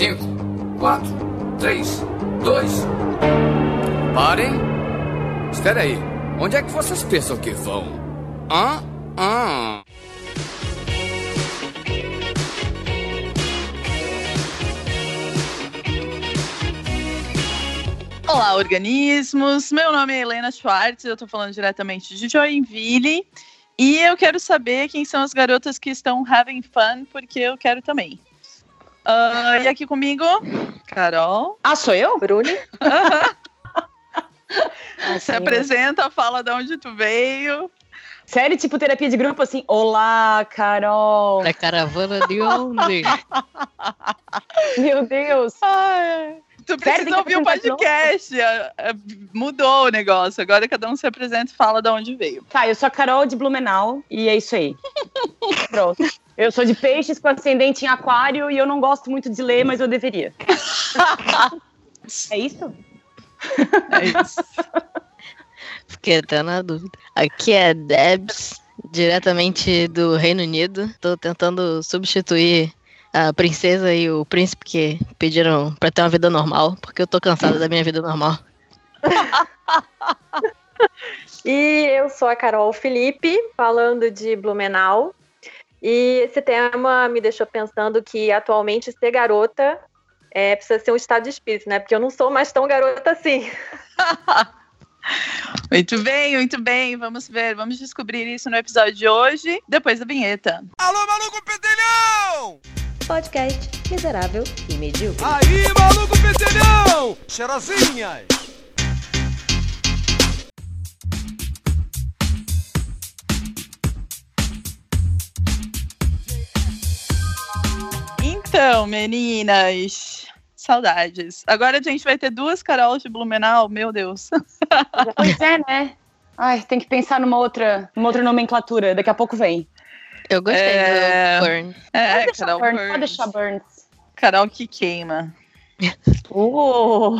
5, 4, 3, 2. Parem! Espera aí. Onde é que vocês pensam que vão? Hã? Hã? Olá, organismos! Meu nome é Helena Schwartz, eu tô falando diretamente de Joinville. E eu quero saber quem são as garotas que estão having fun, porque eu quero também. Uh, e aqui comigo, Carol. Ah, sou eu? Bruni. Se apresenta, fala de onde tu veio. Sério, tipo terapia de grupo assim? Olá, Carol. Da caravana de onde? Meu Deus. Ai. Tu precisa Sério, ouvir o podcast. Mudou o negócio. Agora cada um se apresenta e fala de onde veio. Tá, eu sou a Carol de Blumenau e é isso aí. Pronto. Eu sou de peixes com ascendente em aquário e eu não gosto muito de ler, mas eu deveria. é isso? É isso. Fiquei até na dúvida. Aqui é Debs, diretamente do Reino Unido. Tô tentando substituir a princesa e o príncipe que pediram pra ter uma vida normal, porque eu tô cansada da minha vida normal. e eu sou a Carol Felipe, falando de Blumenau. E esse tema me deixou pensando que atualmente ser garota é, precisa ser um estado de espírito, né? Porque eu não sou mais tão garota assim. muito bem, muito bem. Vamos ver, vamos descobrir isso no episódio de hoje, depois da vinheta. Alô, maluco pedelhão! Podcast miserável e medíocre. Aí, maluco pedelhão! Cheirosinhas! Então, meninas, saudades. Agora a gente vai ter duas Carols de Blumenau, meu Deus. Pois é, né? Ai, tem que pensar numa outra, numa outra nomenclatura. Daqui a pouco vem. Eu gostei é... do Burns. É, pode Carol Burns. Burns. Pode deixar Burns. Carol que queima. Uh.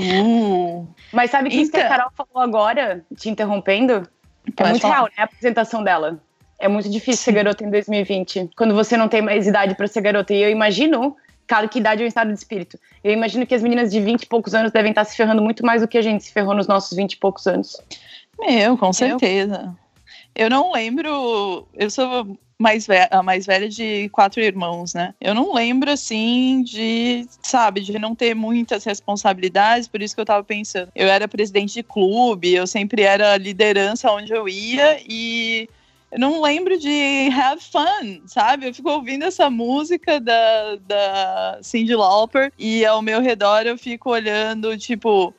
Uh. Mas sabe que isso que a Então. Carol falou agora, te interrompendo? É muito falar. real, né? A apresentação dela. É muito difícil ser garota em 2020, quando você não tem mais idade pra ser garota. E eu imagino, cara, que idade é um estado de espírito. Eu imagino que as meninas de 20 e poucos anos devem estar se ferrando muito mais do que a gente se ferrou nos nossos 20 e poucos anos. Meu, com certeza. Eu não lembro. Eu sou mais velha, a mais velha de quatro irmãos, né? Eu não lembro assim de, sabe, de não ter muitas responsabilidades, por isso que eu tava pensando. Eu era presidente de clube, eu sempre era liderança onde eu ia e eu não lembro de have fun, sabe? Eu fico ouvindo essa música da, da Cyndi Lauper e ao meu redor eu fico olhando, tipo,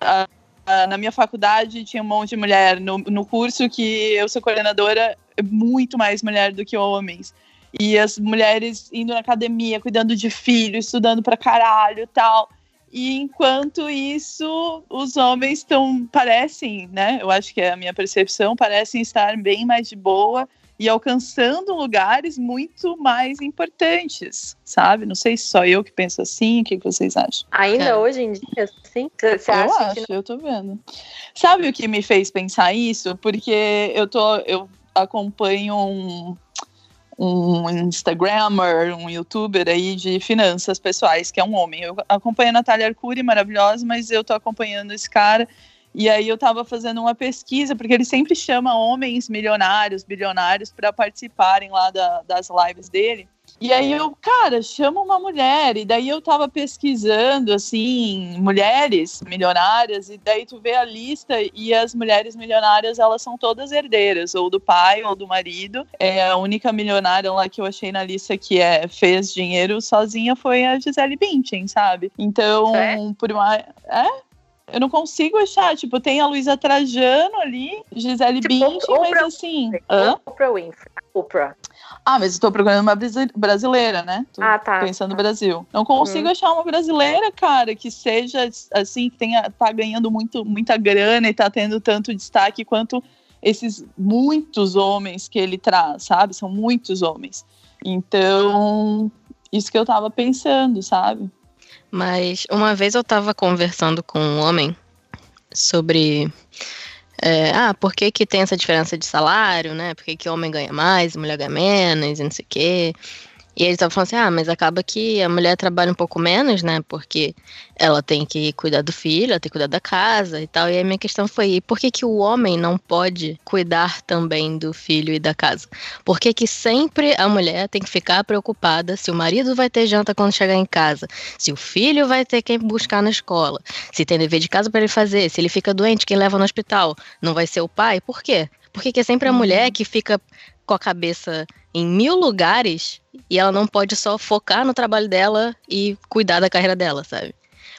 a- a- na minha faculdade tinha um monte de mulher. No, no curso que eu sou coordenadora, muito mais mulher do que homens. E as mulheres indo na academia, cuidando de filho, estudando pra caralho e tal. E enquanto isso, os homens estão, parecem, né? Eu acho que é a minha percepção, parecem estar bem mais de boa e alcançando lugares muito mais importantes, sabe? Não sei se só eu que penso assim, o que vocês acham? Ainda Cara. hoje em dia, sim? Você você eu acha acho, que eu tô vendo. Sabe o que me fez pensar isso? Porque eu tô, eu acompanho um, um Instagrammer, um youtuber aí de finanças pessoais, que é um homem. Eu acompanho a Natália Arcuri, maravilhosa, mas eu tô acompanhando esse cara. E aí eu tava fazendo uma pesquisa, porque ele sempre chama homens milionários, bilionários, para participarem lá da- das lives dele. E aí eu, cara, chama uma mulher. E daí eu tava pesquisando, assim, mulheres milionárias. E daí tu vê a lista e as mulheres milionárias, elas são todas herdeiras, ou do pai ou do marido. É, a única milionária lá que eu achei na lista que é, fez dinheiro sozinha foi a Gisele Bündchen, sabe? Então, É? por mais... É? Eu não consigo achar. Tipo, tem a Luísa Trajano ali, Gisele Tipo, Bündchen, mas assim... Hã? Oprah Winfrey. Oprah. Ah, mas estou procurando uma brasi- brasileira, né? Tô Ah, tá. pensando no Brasil. Não consigo achar uma brasileira, cara, que seja assim, que tenha, tá ganhando muito, muita grana e tá tendo tanto destaque quanto esses muitos homens que ele traz, sabe? São muitos homens. Então, isso que eu tava pensando, sabe? Mas uma vez eu tava conversando com um homem sobre. é, ah, por que, que tem essa diferença de salário, né? Por que, que homem ganha mais, mulher ganha menos, e não sei o quê. E eles estavam falando assim: ah, mas acaba que a mulher trabalha um pouco menos, né? Porque ela tem que cuidar do filho, ela tem que cuidar da casa e tal. E a minha questão foi: por que, que o homem não pode cuidar também do filho e da casa? Por que, que sempre a mulher tem que ficar preocupada se o marido vai ter janta quando chegar em casa, se o filho vai ter quem buscar na escola, se tem dever de casa para ele fazer, se ele fica doente, quem leva no hospital? Não vai ser o pai? Por quê? Por que, que é sempre a mulher que fica com a cabeça em mil lugares e ela não pode só focar no trabalho dela e cuidar da carreira dela, sabe?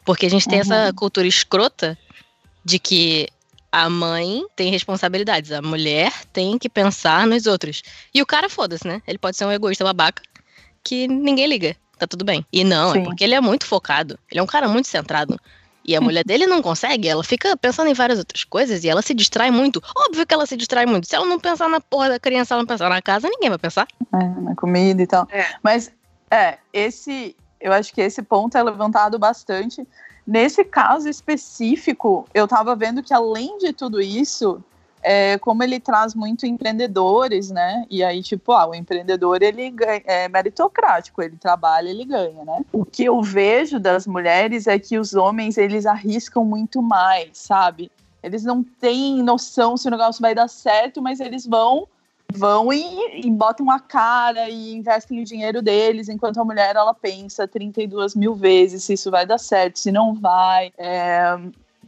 Porque a gente tem uhum. essa cultura escrota de que a mãe tem responsabilidades, a mulher tem que pensar nos outros. E o cara, foda-se, né? Ele pode ser um egoísta babaca que ninguém liga, tá tudo bem. E não, é Sim. é porque ele é muito focado, ele é um cara muito centrado. E a mulher dele não consegue, ela fica pensando em várias outras coisas e ela se distrai muito. Óbvio que ela se distrai muito. Se ela não pensar na porra da criança, ela não pensar na casa, ninguém vai pensar. É, na comida e tal. É. Mas, é, esse. Eu acho que esse ponto é levantado bastante. Nesse caso específico, eu tava vendo que além de tudo isso, é, como ele traz muito empreendedores, né? E aí, tipo, ah, o empreendedor ele ganha, é meritocrático, ele trabalha, ele ganha, né? O que eu vejo das mulheres é que os homens eles arriscam muito mais, sabe? Eles não têm noção se o negócio vai dar certo, mas eles vão vão e, e botam a cara e investem o dinheiro deles, enquanto a mulher ela pensa 32 mil vezes se isso vai dar certo, se não vai. É,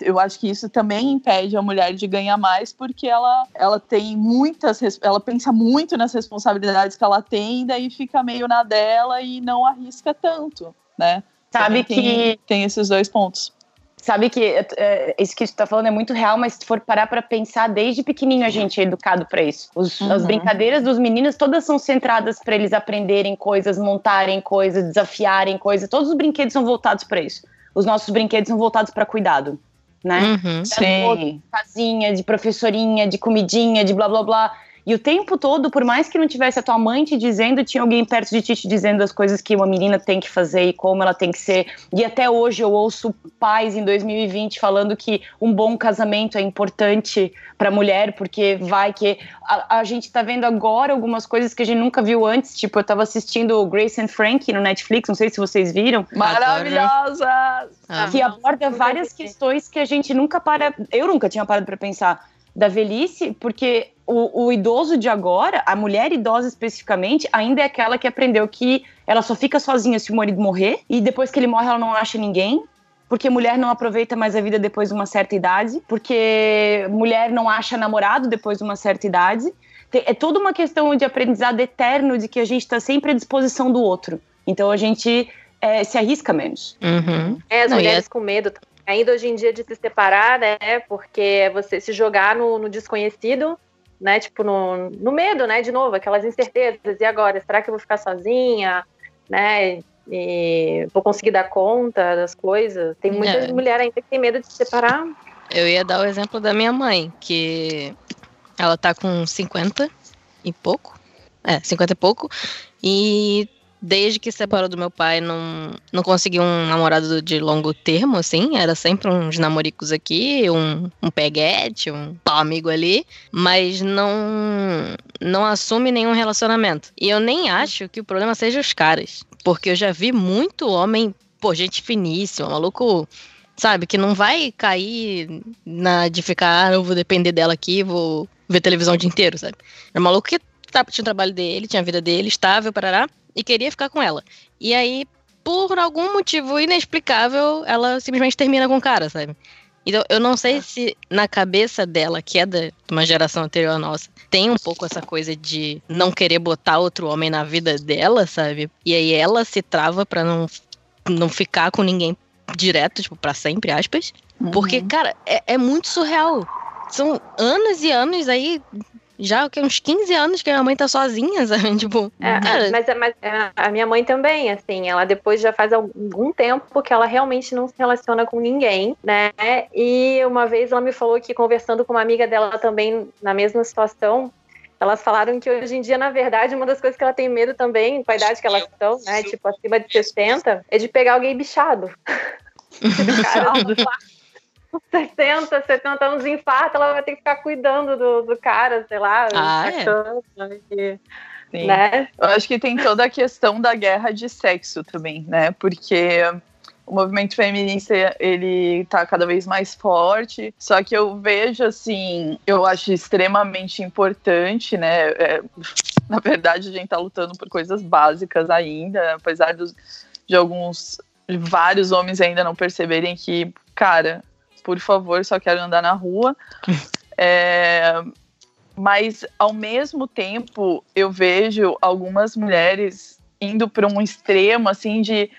eu acho que isso também impede a mulher de ganhar mais, porque ela, ela tem muitas, ela pensa muito nas responsabilidades que ela tem, e daí fica meio na dela e não arrisca tanto, né? Sabe que tem, tem esses dois pontos. Sabe que é, isso que você está falando é muito real, mas se for parar para pensar, desde pequenininho a gente é educado para isso. Os, uhum. As brincadeiras dos meninos todas são centradas para eles aprenderem coisas, montarem coisas, desafiarem coisas. Todos os brinquedos são voltados para isso. Os nossos brinquedos são voltados para cuidado né? Uhum, sim. Casinha, de professorinha, de comidinha, de blá blá blá. E o tempo todo, por mais que não tivesse a tua mãe te dizendo, tinha alguém perto de ti te dizendo as coisas que uma menina tem que fazer e como ela tem que ser. E até hoje eu ouço pais em 2020 falando que um bom casamento é importante para mulher, porque vai que a, a, gente tá vendo agora algumas coisas que a gente nunca viu antes. Tipo, eu tava assistindo Grace and Frankie no Netflix, não sei se vocês viram. Maravilhosa! Ah, que aborda várias questões que a gente nunca para. Eu nunca tinha parado para pensar da velhice, porque o, o, idoso de agora, a mulher idosa especificamente, ainda é aquela que aprendeu que ela só fica sozinha se o marido morrer, e depois que ele morre ela não acha ninguém, porque mulher não aproveita mais a vida depois de uma certa idade, porque mulher não acha namorado depois de uma certa idade. É toda uma questão de aprendizado eterno de que a gente está sempre à disposição do outro. Então a gente é, se arrisca menos. Uhum. É, as não, mulheres é... com medo ainda hoje em dia de se separar, né? Porque é você se jogar no, no desconhecido, né? Tipo, no, no, medo, né? De novo, aquelas incertezas. E agora? Será que eu vou ficar sozinha? Né? E vou conseguir dar conta das coisas? Tem muita é. mulher ainda que tem medo de se separar. Eu ia dar o exemplo da minha mãe, que ela tá com 50 e pouco. É, 50 e pouco. E desde que se separou do meu pai, não, não conseguiu um namorado de longo termo, assim. Era sempre uns namoricos aqui, um, um peguete, um pau amigo ali. Mas não, não assume nenhum relacionamento. E eu nem acho que o problema seja os caras. Porque eu já vi muito homem, pô, gente finíssima, maluco sabe? Que não vai cair na de ficar, ah, eu vou depender dela aqui, vou ver televisão o dia inteiro, sabe? É maluco que tá, tinha o trabalho dele, tinha a vida dele, estável, parará e queria ficar com ela. E aí, por algum motivo inexplicável, ela simplesmente termina com o cara, sabe? Então, eu não sei se na cabeça dela, que é de uma geração anterior à nossa, tem um pouco essa coisa de não querer botar outro homem na vida dela, sabe? E aí ela se trava para não, não ficar com ninguém direto, tipo, pra sempre, aspas. Uhum. Porque, cara, é, é muito surreal. São anos e anos aí já que uns 15 anos que a minha mãe tá sozinha, sabe? Tipo, é, cara... mas, mas é, a minha mãe também, assim, ela depois já faz algum tempo que ela realmente não se relaciona com ninguém, né? E uma vez ela me falou que conversando com uma amiga dela também na mesma situação, elas falaram que hoje em dia, na verdade, uma das coisas que ela tem medo também, com a idade que elas estão, né? Tipo, acima de 60, é de pegar alguém bichado. bichado. 60, 70 anos de infarto, ela vai ter que ficar cuidando do, do cara, sei lá. Ah, é? Sim. né? Eu acho que tem toda a questão da guerra de sexo também, né? Porque o movimento feminista ele tá cada vez mais forte. Só que eu vejo assim, eu acho extremamente importante, né? É, na verdade, a gente tá lutando por coisas básicas ainda, apesar dos, de alguns, de vários homens ainda não perceberem que, cara, por favor, só quero andar na rua. É, mas ao mesmo tempo eu vejo algumas mulheres indo para um extremo assim de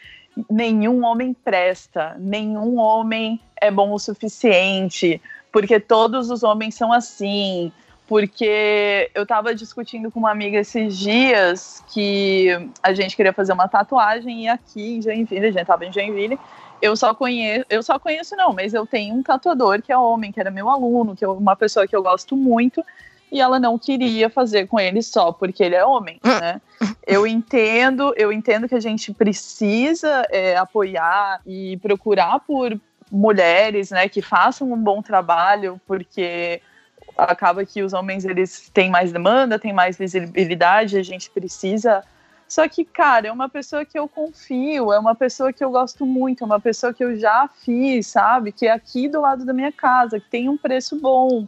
nenhum homem presta, nenhum homem é bom o suficiente, porque todos os homens são assim. Porque eu estava discutindo com uma amiga esses dias que a gente queria fazer uma tatuagem e aqui em Joinville, a gente estava em Joinville, eu só conheço, eu só conheço não, mas eu tenho um tatuador que é homem, que era meu aluno, que é uma pessoa que eu gosto muito, e ela não queria fazer com ele só porque ele é homem, né? Eu entendo, eu entendo que a gente precisa é, apoiar e procurar por mulheres, né, que façam um bom trabalho, porque acaba que os homens eles têm mais demanda, têm mais visibilidade, a gente precisa. Só que, cara, é uma pessoa que eu confio, é uma pessoa que eu gosto muito, é uma pessoa que eu já fiz, sabe? Que é aqui do lado da minha casa, que tem um preço bom.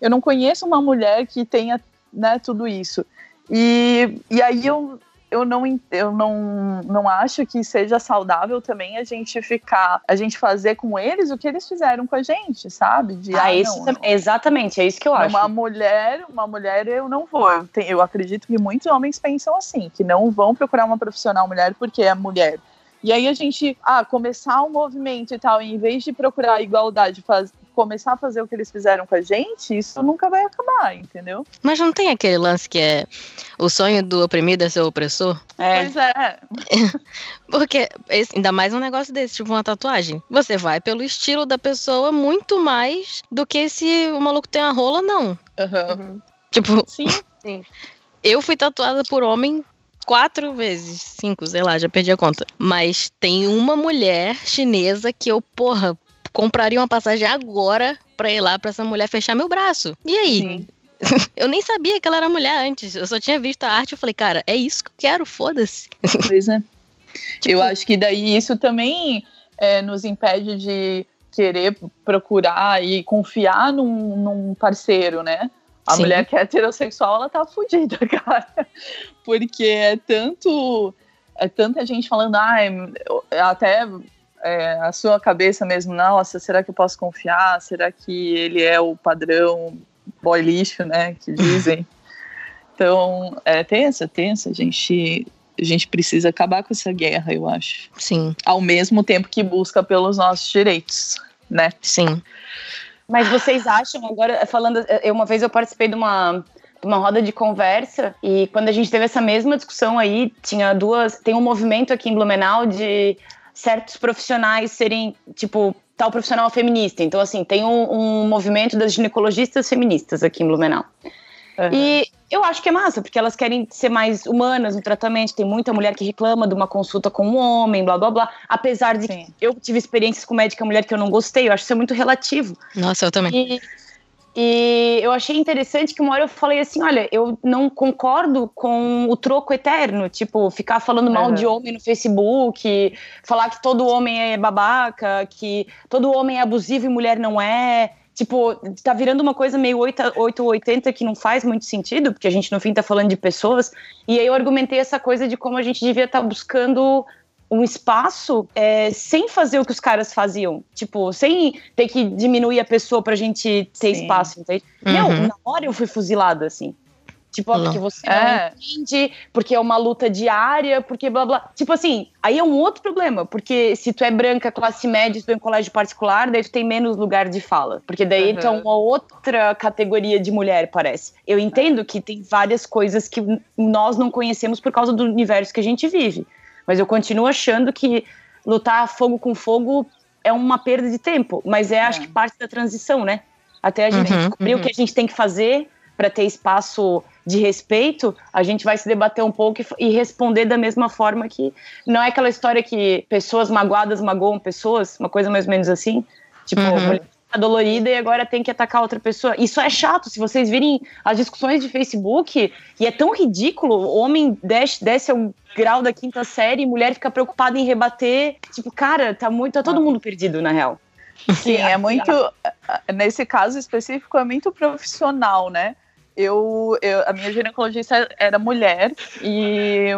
Eu não conheço uma mulher que tenha né, tudo isso. E, e aí eu, eu, não, eu não, não acho que seja saudável também a gente ficar, a gente fazer com eles o que eles fizeram com a gente, sabe? De, ah, ah isso não, exatamente, é isso que eu acho. Uma mulher, uma mulher eu não vou. Eu, tenho, eu acredito que muitos homens pensam assim, que não vão procurar uma profissional mulher porque é mulher. E aí a gente, ah, começar um movimento e tal, em vez de procurar igualdade, faz, começar a fazer o que eles fizeram com a gente, isso nunca vai acabar, entendeu? Mas não tem aquele lance que é o sonho do oprimido é ser opressor? É. Pois é. Porque esse, ainda mais um negócio desse, tipo uma tatuagem. Você vai pelo estilo da pessoa muito mais do que se o maluco tem uma rola, não. Uhum. Tipo. Sim, sim. Eu fui tatuada por homem quatro vezes, cinco, sei lá, já perdi a conta. Mas tem uma mulher chinesa que eu, porra, compraria uma passagem agora pra ir lá pra essa mulher fechar meu braço. E aí? eu nem sabia que ela era mulher antes. Eu só tinha visto a arte e falei, cara, é isso que eu quero, foda-se. Pois é. tipo, eu acho que daí isso também é, nos impede de querer procurar e confiar num, num parceiro, né? A Sim. mulher que é heterossexual, ela tá fodida, cara. Porque é tanto. É tanta gente falando, ah, até é, a sua cabeça mesmo, nossa, será que eu posso confiar? Será que ele é o padrão boy lixo, né? Que dizem. então, é tensa, tensa. A gente, a gente precisa acabar com essa guerra, eu acho. Sim. Ao mesmo tempo que busca pelos nossos direitos, né? Sim. Mas vocês acham, agora falando, uma vez eu participei de uma, de uma roda de conversa e quando a gente teve essa mesma discussão aí, tinha duas, tem um movimento aqui em Blumenau de certos profissionais serem, tipo, tal profissional feminista. Então, assim, tem um, um movimento das ginecologistas feministas aqui em Blumenau. Uhum. E eu acho que é massa, porque elas querem ser mais humanas no tratamento. Tem muita mulher que reclama de uma consulta com um homem, blá blá blá. Apesar de Sim. que eu tive experiências com médica mulher que eu não gostei, eu acho isso é muito relativo. Nossa, eu também. E, e eu achei interessante que uma hora eu falei assim: olha, eu não concordo com o troco eterno, tipo, ficar falando mal uhum. de homem no Facebook, falar que todo homem é babaca, que todo homem é abusivo e mulher não é. Tipo, tá virando uma coisa meio 880 que não faz muito sentido, porque a gente no fim tá falando de pessoas. E aí eu argumentei essa coisa de como a gente devia estar tá buscando um espaço é, sem fazer o que os caras faziam. Tipo, sem ter que diminuir a pessoa pra gente ter Sim. espaço, entende? Uhum. Meu, na hora eu fui fuzilada, assim. Tipo, porque você é. não entende, porque é uma luta diária, porque blá blá. Tipo assim, aí é um outro problema, porque se tu é branca, classe média, tu é em colégio particular, daí tu tem menos lugar de fala. Porque daí uhum. tu é uma outra categoria de mulher, parece. Eu entendo que tem várias coisas que nós não conhecemos por causa do universo que a gente vive. Mas eu continuo achando que lutar fogo com fogo é uma perda de tempo, mas é, é. acho que parte da transição, né? Até a gente uhum, descobrir uhum. o que a gente tem que fazer para ter espaço de respeito, a gente vai se debater um pouco e, e, responder da mesma forma que não é aquela história que pessoas magoadas magoam pessoas, uma coisa mais ou menos assim. Tipo, uhum. Dolorida e agora tem que atacar outra pessoa. Isso é chato. Se vocês virem as discussões de Facebook, e é tão ridículo, homem desce, desce ao grau da quinta série e mulher fica preocupada em rebater. Tipo, cara, tá, muito, tá todo mundo perdido, na real. Sim, é muito. Nesse caso específico, é muito profissional, né? Eu, eu, a minha ginecologista era mulher e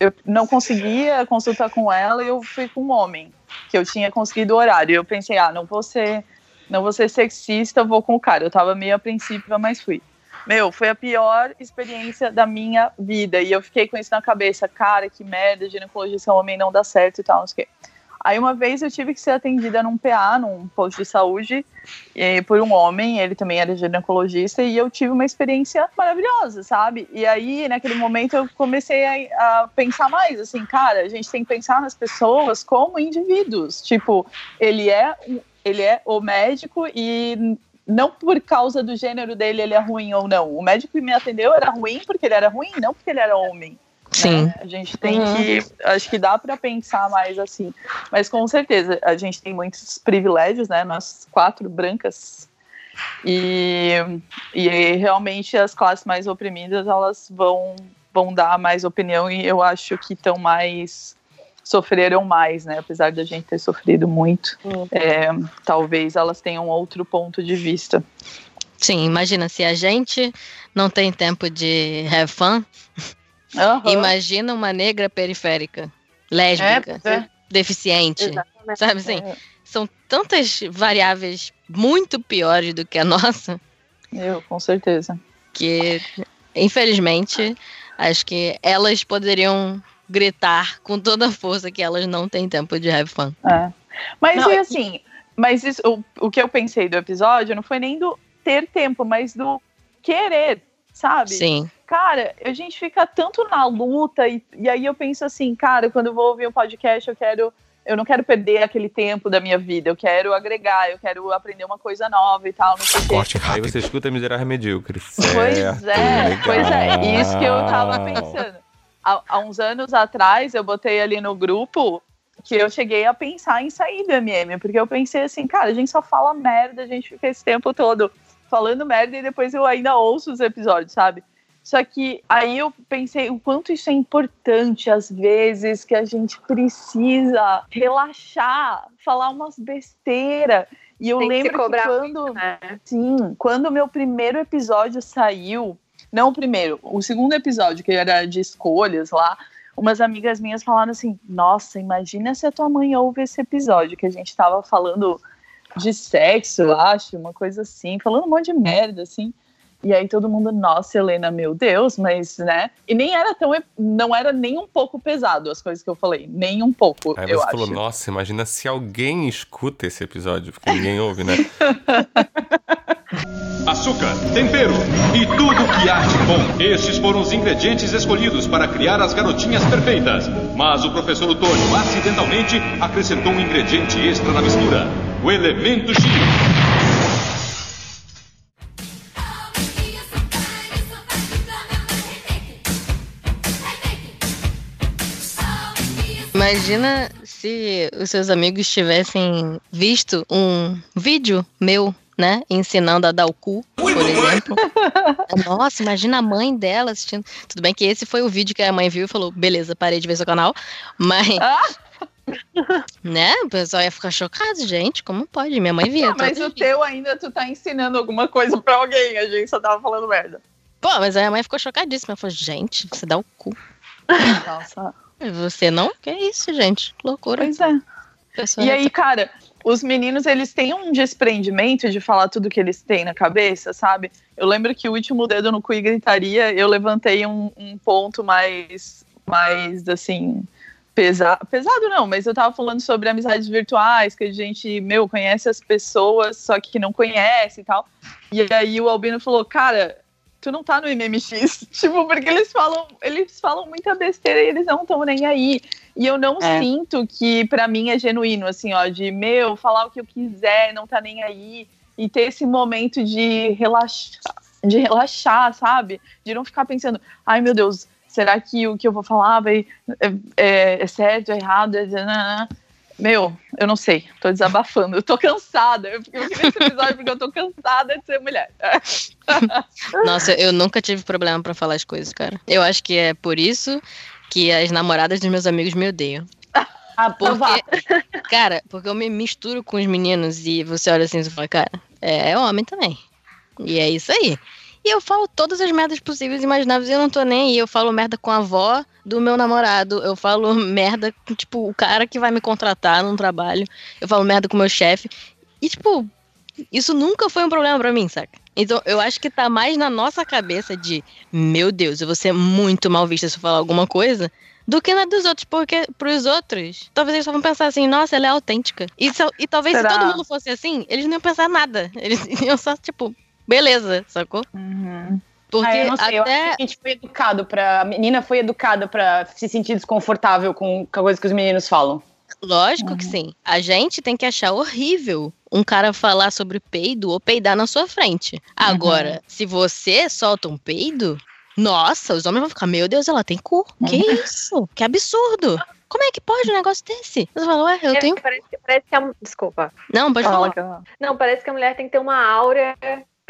eu não conseguia consultar com ela e eu fui com um homem, que eu tinha conseguido o horário. Eu pensei, ah, não vou ser, não vou ser sexista, vou com o cara. Eu tava meio apreensiva, mas fui. Meu, foi a pior experiência da minha vida. E eu fiquei com isso na cabeça, cara, que merda, ginecologista homem não dá certo e tal, não sei o quê. Aí uma vez eu tive que ser atendida num PA, num posto de saúde, por um homem, ele também era ginecologista, e eu tive uma experiência maravilhosa, sabe? E aí, naquele momento, eu comecei a, a, pensar mais, assim, cara, a gente tem que pensar nas pessoas como indivíduos. Tipo, ele é, ele é o médico e não por causa do gênero dele ele é ruim ou não. O médico que me atendeu era ruim porque ele era ruim, não porque ele era homem. Sim. Né? A gente tem uhum. que. Acho que dá para pensar mais assim. Mas com certeza, a gente tem muitos privilégios, né? Nós quatro brancas. E, e realmente as classes mais oprimidas elas vão, vão dar mais opinião e eu acho que estão mais sofreram mais, né? Apesar da gente ter sofrido muito, uhum. é, talvez elas tenham outro ponto de vista. Sim, imagina se a gente não tem tempo de have fun, Uhum. Imagina uma negra periférica, lésbica, é, é. deficiente. Exatamente. Sabe assim? É. São tantas variáveis muito piores do que a nossa. Eu, com certeza. Que, infelizmente, acho que elas poderiam gritar com toda a força que elas não têm tempo de have fun. É. Mas não, e assim, mas isso, o, o que eu pensei do episódio não foi nem do ter tempo, mas do querer, sabe? Sim cara, a gente fica tanto na luta e, e aí eu penso assim, cara, quando eu vou ouvir um podcast, eu quero eu não quero perder aquele tempo da minha vida, eu quero agregar, eu quero aprender uma coisa nova e tal, não sei Corte Aí você escuta Miserável Medíocre. Pois é, legal. pois é, isso que eu tava pensando. Há, há, uns anos atrás, eu botei ali no grupo que eu cheguei a pensar em sair do MM, porque eu pensei assim, cara, a gente só fala merda, a gente fica esse tempo todo falando merda e depois eu ainda ouço os episódios, sabe? Só que aí eu pensei o quanto isso é importante às vezes que a gente precisa relaxar, falar umas besteiras. E eu Tem lembro que, que quando, muito, né? sim, quando o meu primeiro episódio saiu, não o primeiro, o segundo episódio que era de escolhas lá, umas amigas minhas falaram assim: "Nossa, imagina se a tua mãe ouve esse episódio que a gente tava falando de sexo, eu acho, uma coisa assim, falando um monte de merda assim". E aí todo mundo, nossa, Helena, meu Deus, mas, né? E nem era tão. Não era nem um pouco pesado as coisas que eu falei. Nem um pouco. Aí você falou, nossa, imagina se alguém escuta esse episódio, porque ninguém ouve, né? Açúcar, tempero e tudo que há de bom. Estes foram os ingredientes escolhidos para criar as garotinhas perfeitas. Mas o professor Otônio acidentalmente acrescentou um ingrediente extra na mistura: o elemento X. Imagina se os seus amigos tivessem visto um vídeo meu, né? Ensinando a dar o cu, por exemplo. Nossa, imagina a mãe dela assistindo. Tudo bem que esse foi o vídeo que a mãe viu e falou: beleza, parei de ver seu canal. Mas. né? O pessoal ia ficar chocado, gente. Como pode? Minha mãe via. mas o dia. teu ainda tu tá ensinando alguma coisa pra alguém. A gente só tava falando merda. Pô, mas a minha mãe ficou chocadíssima. Ela falou, gente, você dá o cu. Nossa. Você não? Que isso, gente? Loucura. Pois é. Pessoa e aí, cara, os meninos, eles têm um desprendimento de falar tudo que eles têm na cabeça, sabe? Eu lembro que o último dedo no cu e gritaria, eu levantei um, um ponto mais, mais, assim, pesado. Pesado não, mas eu tava falando sobre amizades virtuais, que a gente, meu, conhece as pessoas, só que não conhece e tal. E aí o Albino falou, cara, tu não tá no MMX. Tipo, porque eles falam, eles falam muita besteira e eles não estão nem aí. E eu não é. sinto que para mim é genuíno, assim, ó, de meu, falar o que eu quiser, não tá nem aí. E ter esse momento de relaxar, de relaxar, sabe? De não ficar pensando, ai meu Deus, será que o que eu vou falar vai, é, é, é certo, é errado? É, Meu, eu não sei, tô desabafando, eu tô cansada. Eu fiquei nesse episódio porque eu tô cansada de ser mulher. Nossa, eu nunca tive problema pra falar as coisas, cara. Eu acho que é por isso que as namoradas dos meus amigos me odeiam. Ah, Porque, cara, porque eu me misturo com os meninos e você olha assim e fala, cara, é homem também. E é isso aí. E eu falo todas as merdas possíveis e imagináveis e eu não tô nem aí. Eu falo merda com a avó do meu namorado. Eu falo merda com, tipo, o cara que vai me contratar num trabalho. Eu falo merda com o meu chefe. E, tipo, isso nunca foi um problema pra mim, saca? Então, eu acho que tá mais na nossa cabeça de, meu Deus, eu vou ser muito mal vista se eu falar alguma coisa, do que na dos outros, porque pros outros, talvez eles só vão pensar assim, nossa, ela é autêntica. E, se- e talvez Será? se todo mundo fosse assim, eles não iam pensar nada. Eles iam só, tipo, beleza, sacou? Uhum. Porque Ah, eu não sei, eu acho até. que a gente foi educado pra. A menina foi educada pra se sentir desconfortável com com a coisa que os meninos falam. Lógico que sim. A gente tem que achar horrível um cara falar sobre peido ou peidar na sua frente. Agora, se você solta um peido, nossa, os homens vão ficar, meu Deus, ela tem cu. Que isso? Que absurdo. Como é que pode um negócio desse? Você fala, ué, eu É, tenho. parece, parece que a, desculpa. Não, pode falar. Não, parece que a mulher tem que ter uma aura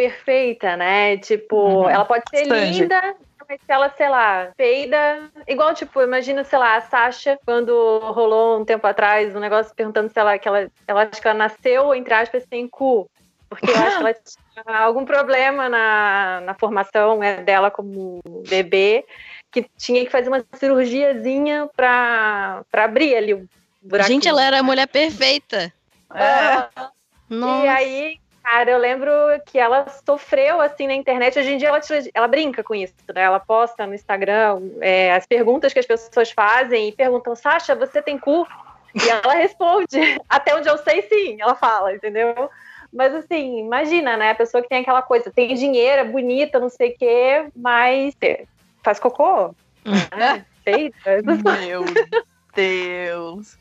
perfeita, né? Tipo, Uhum. ela pode ser linda, mas se ela, sei lá, peida. Igual, tipo, imagina, sei lá, a Sasha, quando rolou um tempo atrás um negócio perguntando se ela, que ela, ela acho que ela nasceu, entre aspas, sem cu. Porque eu acho que ela tinha algum problema na, na formação né, dela como bebê, que tinha que fazer uma cirurgiazinha pra, pra abrir ali o buraquinho. Gente, ela era a mulher perfeita. É. Nossa. E aí, cara, eu lembro que ela sofreu assim na internet. Hoje em dia ela, ela brinca com isso, né? Ela posta no Instagram é, as perguntas que as pessoas fazem e perguntam: Sasha, você tem cu? E ela responde: Até onde eu sei, sim. Ela fala, entendeu? Mas assim, imagina, né? A pessoa que tem aquela coisa, tem dinheiro, é bonita, não sei o quê, mas é, faz cocô. né? Feita. Meu Deus.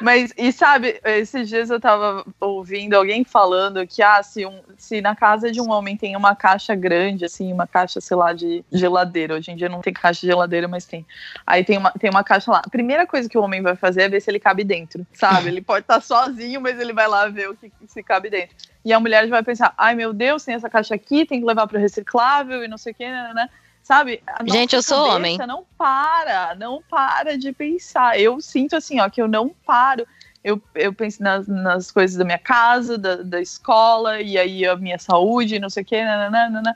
Mas, e sabe, esses dias eu tava ouvindo alguém falando que, ah, se, um, se na casa de um homem tem uma caixa grande, assim, uma caixa, sei lá, de geladeira, hoje em dia não tem caixa de geladeira, mas tem. Aí tem uma, tem uma caixa lá. A primeira coisa que o homem vai fazer é ver se ele cabe dentro, sabe? Ele pode estar sozinho, mas ele vai lá ver o que, se cabe dentro. E a mulher vai pensar, ai meu Deus, tem essa caixa aqui, tem que levar para reciclável e não sei o que, né, né? Sabe? A Gente, eu sou homem. Não para, não para de pensar. Eu sinto assim, ó, que eu não paro. Eu, eu penso nas, nas coisas da minha casa, da, da escola, e aí a minha saúde, não sei o que, nananana,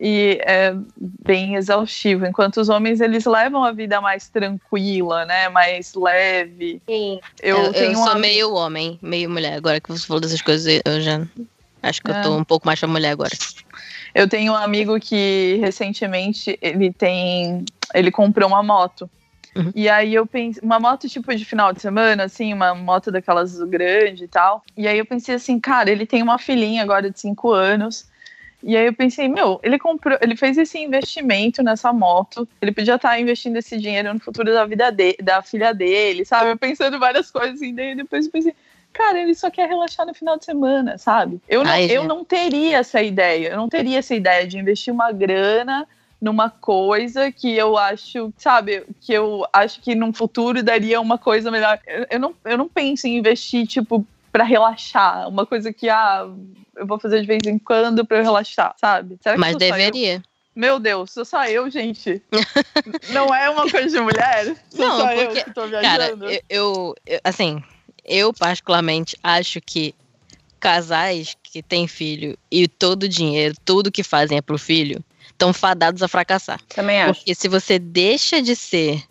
e é bem exaustivo. Enquanto os homens, eles levam a vida mais tranquila, né? Mais leve. Sim. Eu, Eu, eu tenho sou uma meio homem, meio mulher. Agora que você falou dessas coisas, eu já acho que É. eu tô um pouco mais pra mulher agora. Eu tenho um amigo que recentemente ele tem. Ele comprou uma moto. Uhum. E aí eu pensei, uma moto tipo de final de semana, assim, uma moto daquelas grande e tal. E aí eu pensei assim, cara, ele tem uma filhinha agora de 5 anos. E aí eu pensei, meu, ele comprou, ele fez esse investimento nessa moto. Ele podia estar investindo esse dinheiro no futuro da vida de, da filha dele, sabe? Eu pensando em várias coisas assim, daí depois eu pensei, cara, ele só quer relaxar no final de semana, sabe? Eu não, Ai, eu não teria essa ideia, eu não teria essa ideia de investir uma grana numa coisa que eu acho, sabe, que eu acho que num futuro daria uma coisa melhor. Eu, eu não, eu não penso em investir, tipo, pra relaxar, uma coisa que, ah, eu vou fazer de vez em quando pra eu relaxar, sabe? Será que Mas eu? deveria. Meu Deus, sou só eu, gente. não é uma coisa de mulher? Sou Não, só eu porque, que tô Cara, viajando? eu, eu- eu- assim, eu particularmente acho que casais que têm filho e todo o dinheiro, tudo que fazem é pro filho, estão fadados a fracassar. Também acho. Porque se você deixa de ser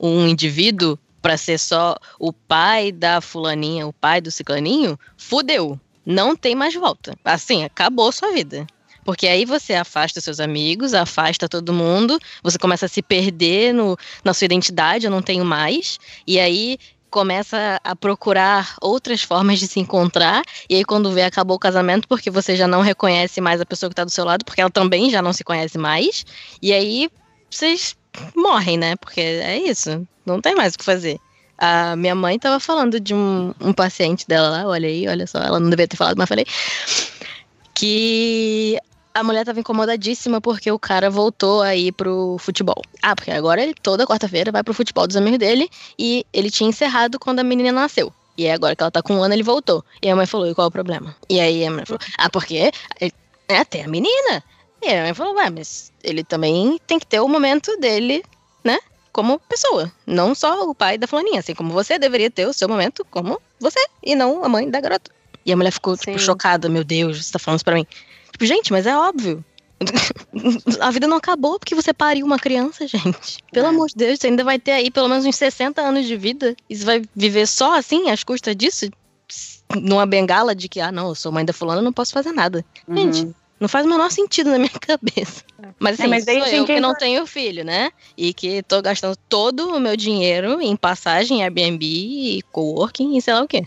um indivíduo pra ser só o pai da fulaninha, o pai do ciclaninho, fudeu. Não tem mais volta. Assim, acabou sua vida. Porque aí você afasta seus amigos, afasta todo mundo, você começa a se perder no, na sua identidade, eu não tenho mais. E aí começa a procurar outras formas de se encontrar. E aí, quando vê, acabou o casamento, porque você já não reconhece mais a pessoa que tá do seu lado, porque ela também já não se conhece mais. E aí vocês morrem, né? Porque é isso. Não tem mais o que fazer. A minha mãe tava falando de um, um paciente dela lá, olha aí, olha só, ela não devia ter falado, mas falei. Que a mulher tava incomodadíssima porque o cara voltou a ir pro futebol. Ah, porque agora ele toda quarta-feira vai pro futebol dos amigos dele e ele tinha encerrado quando a menina nasceu. E aí agora que ela tá com um ano, ele voltou. E a mãe falou, e qual é o problema? E aí a mãe falou, ah, porque é até a menina. E a mãe falou, ué, mas ele também tem que ter o momento dele, né? Como pessoa. Não só o pai da fulaninha. Assim como você deveria ter o seu momento como você. E não a mãe da garota. E a mulher ficou, tipo, chocada. Meu Deus, você tá falando isso pra mim. Tipo, gente, mas é óbvio. A vida não acabou porque você pariu uma criança, gente. Pelo amor de Deus, você ainda vai ter aí pelo menos uns 60 anos de vida. E você vai viver só assim, às custas disso? Numa bengala de que, ah, não, eu sou mãe da fulana, não posso fazer nada. Gente, não faz o menor sentido na minha cabeça. Mas assim, É, mas daí sou eu que não tenho filho, né? E que tô gastando todo o meu dinheiro em passagem, Airbnb, e coworking e sei lá o quê.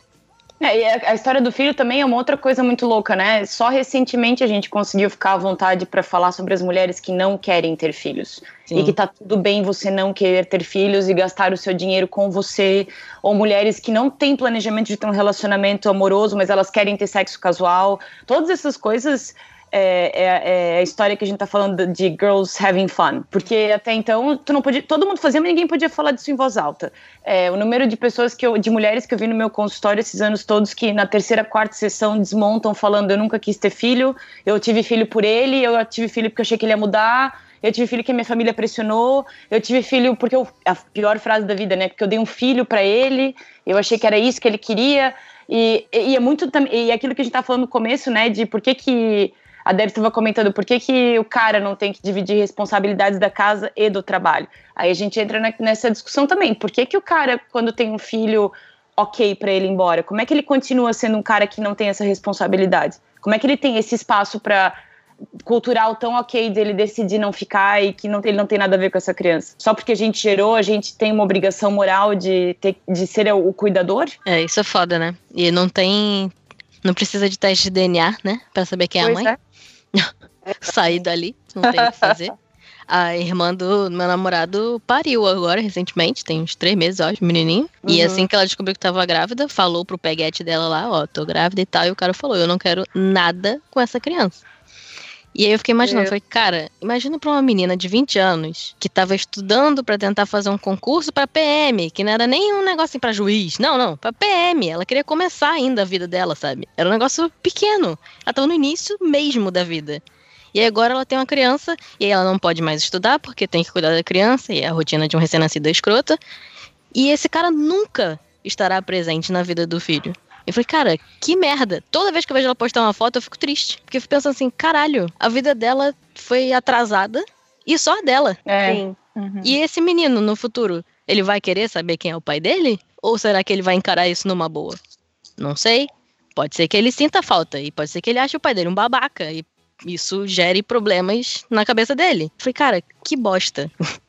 É, e a a história do filho também é uma outra coisa muito louca, né? Só recentemente a gente conseguiu ficar à vontade para falar sobre as mulheres que não querem ter filhos. Sim. E que tá tudo bem você não querer ter filhos e gastar o seu dinheiro com você. Ou mulheres que não têm planejamento de ter um relacionamento amoroso, mas elas querem ter sexo casual. Todas essas coisas. É, é- é a história que a gente tá falando de girls having fun. Porque até então, tu não podia, todo mundo fazia, mas ninguém podia falar disso em voz alta. É, o número de pessoas que eu, de mulheres que eu vi no meu consultório esses anos todos que na terceira, quarta sessão desmontam falando eu nunca quis ter filho, eu tive filho por ele, eu tive filho porque eu achei que ele ia mudar, eu tive filho que a minha família pressionou, eu tive filho porque eu, a pior frase da vida, né? Porque eu dei um filho para ele, eu achei que era isso que ele queria. E, e é muito e aquilo que a gente tá falando no começo, né, de por que que a Deb estava comentando por que, que o cara não tem que dividir responsabilidades da casa e do trabalho. Aí a gente entra na- nessa discussão também. Por que, que o cara, quando tem um filho, ok para ele ir embora? Como é que ele continua sendo um cara que não tem essa responsabilidade? Como é que ele tem esse espaço para cultural tão ok dele decidir não ficar e que não, ele não tem nada a ver com essa criança? Só porque a gente gerou, a gente tem uma obrigação moral de, ter, de ser o, cuidador? É, isso é foda, né? E não tem. Não precisa de teste de DNA, né? Pra saber quem é a Pois mãe. é. Sair dali, não tem o que fazer. A irmã do meu namorado pariu agora, recentemente, tem uns três meses, ó, menininho. E Uhum. assim que ela descobriu que tava grávida, falou pro peguete dela lá, ó, tô grávida e tal. E o cara falou, eu não quero nada com essa criança. E aí eu fiquei imaginando, Eu- falei, cara, imagina pra uma menina de 20 anos que tava estudando pra tentar fazer um concurso pra PM, que não era nem um negócio assim pra juiz, não, não, pra PM. Ela queria começar ainda a vida dela, sabe? Era um negócio pequeno. Ela tava no início mesmo da vida. E agora ela tem uma criança e aí ela não pode mais estudar porque tem que cuidar da criança e é a rotina de um recém-nascido é escrota. E esse cara nunca estará presente na vida do filho. Eu falei, cara, que merda. Toda vez que eu vejo ela postar uma foto, eu fico triste. Porque eu fico pensando assim, caralho, a vida dela foi atrasada e só a dela. É. Sim. Uhum. E esse menino, no futuro, ele vai querer saber quem é o pai dele? Ou será que ele vai encarar isso numa boa? Não sei. Pode ser que ele sinta falta. E pode ser que ele ache o pai dele um babaca. E isso gere problemas na cabeça dele. Falei, cara, que bosta.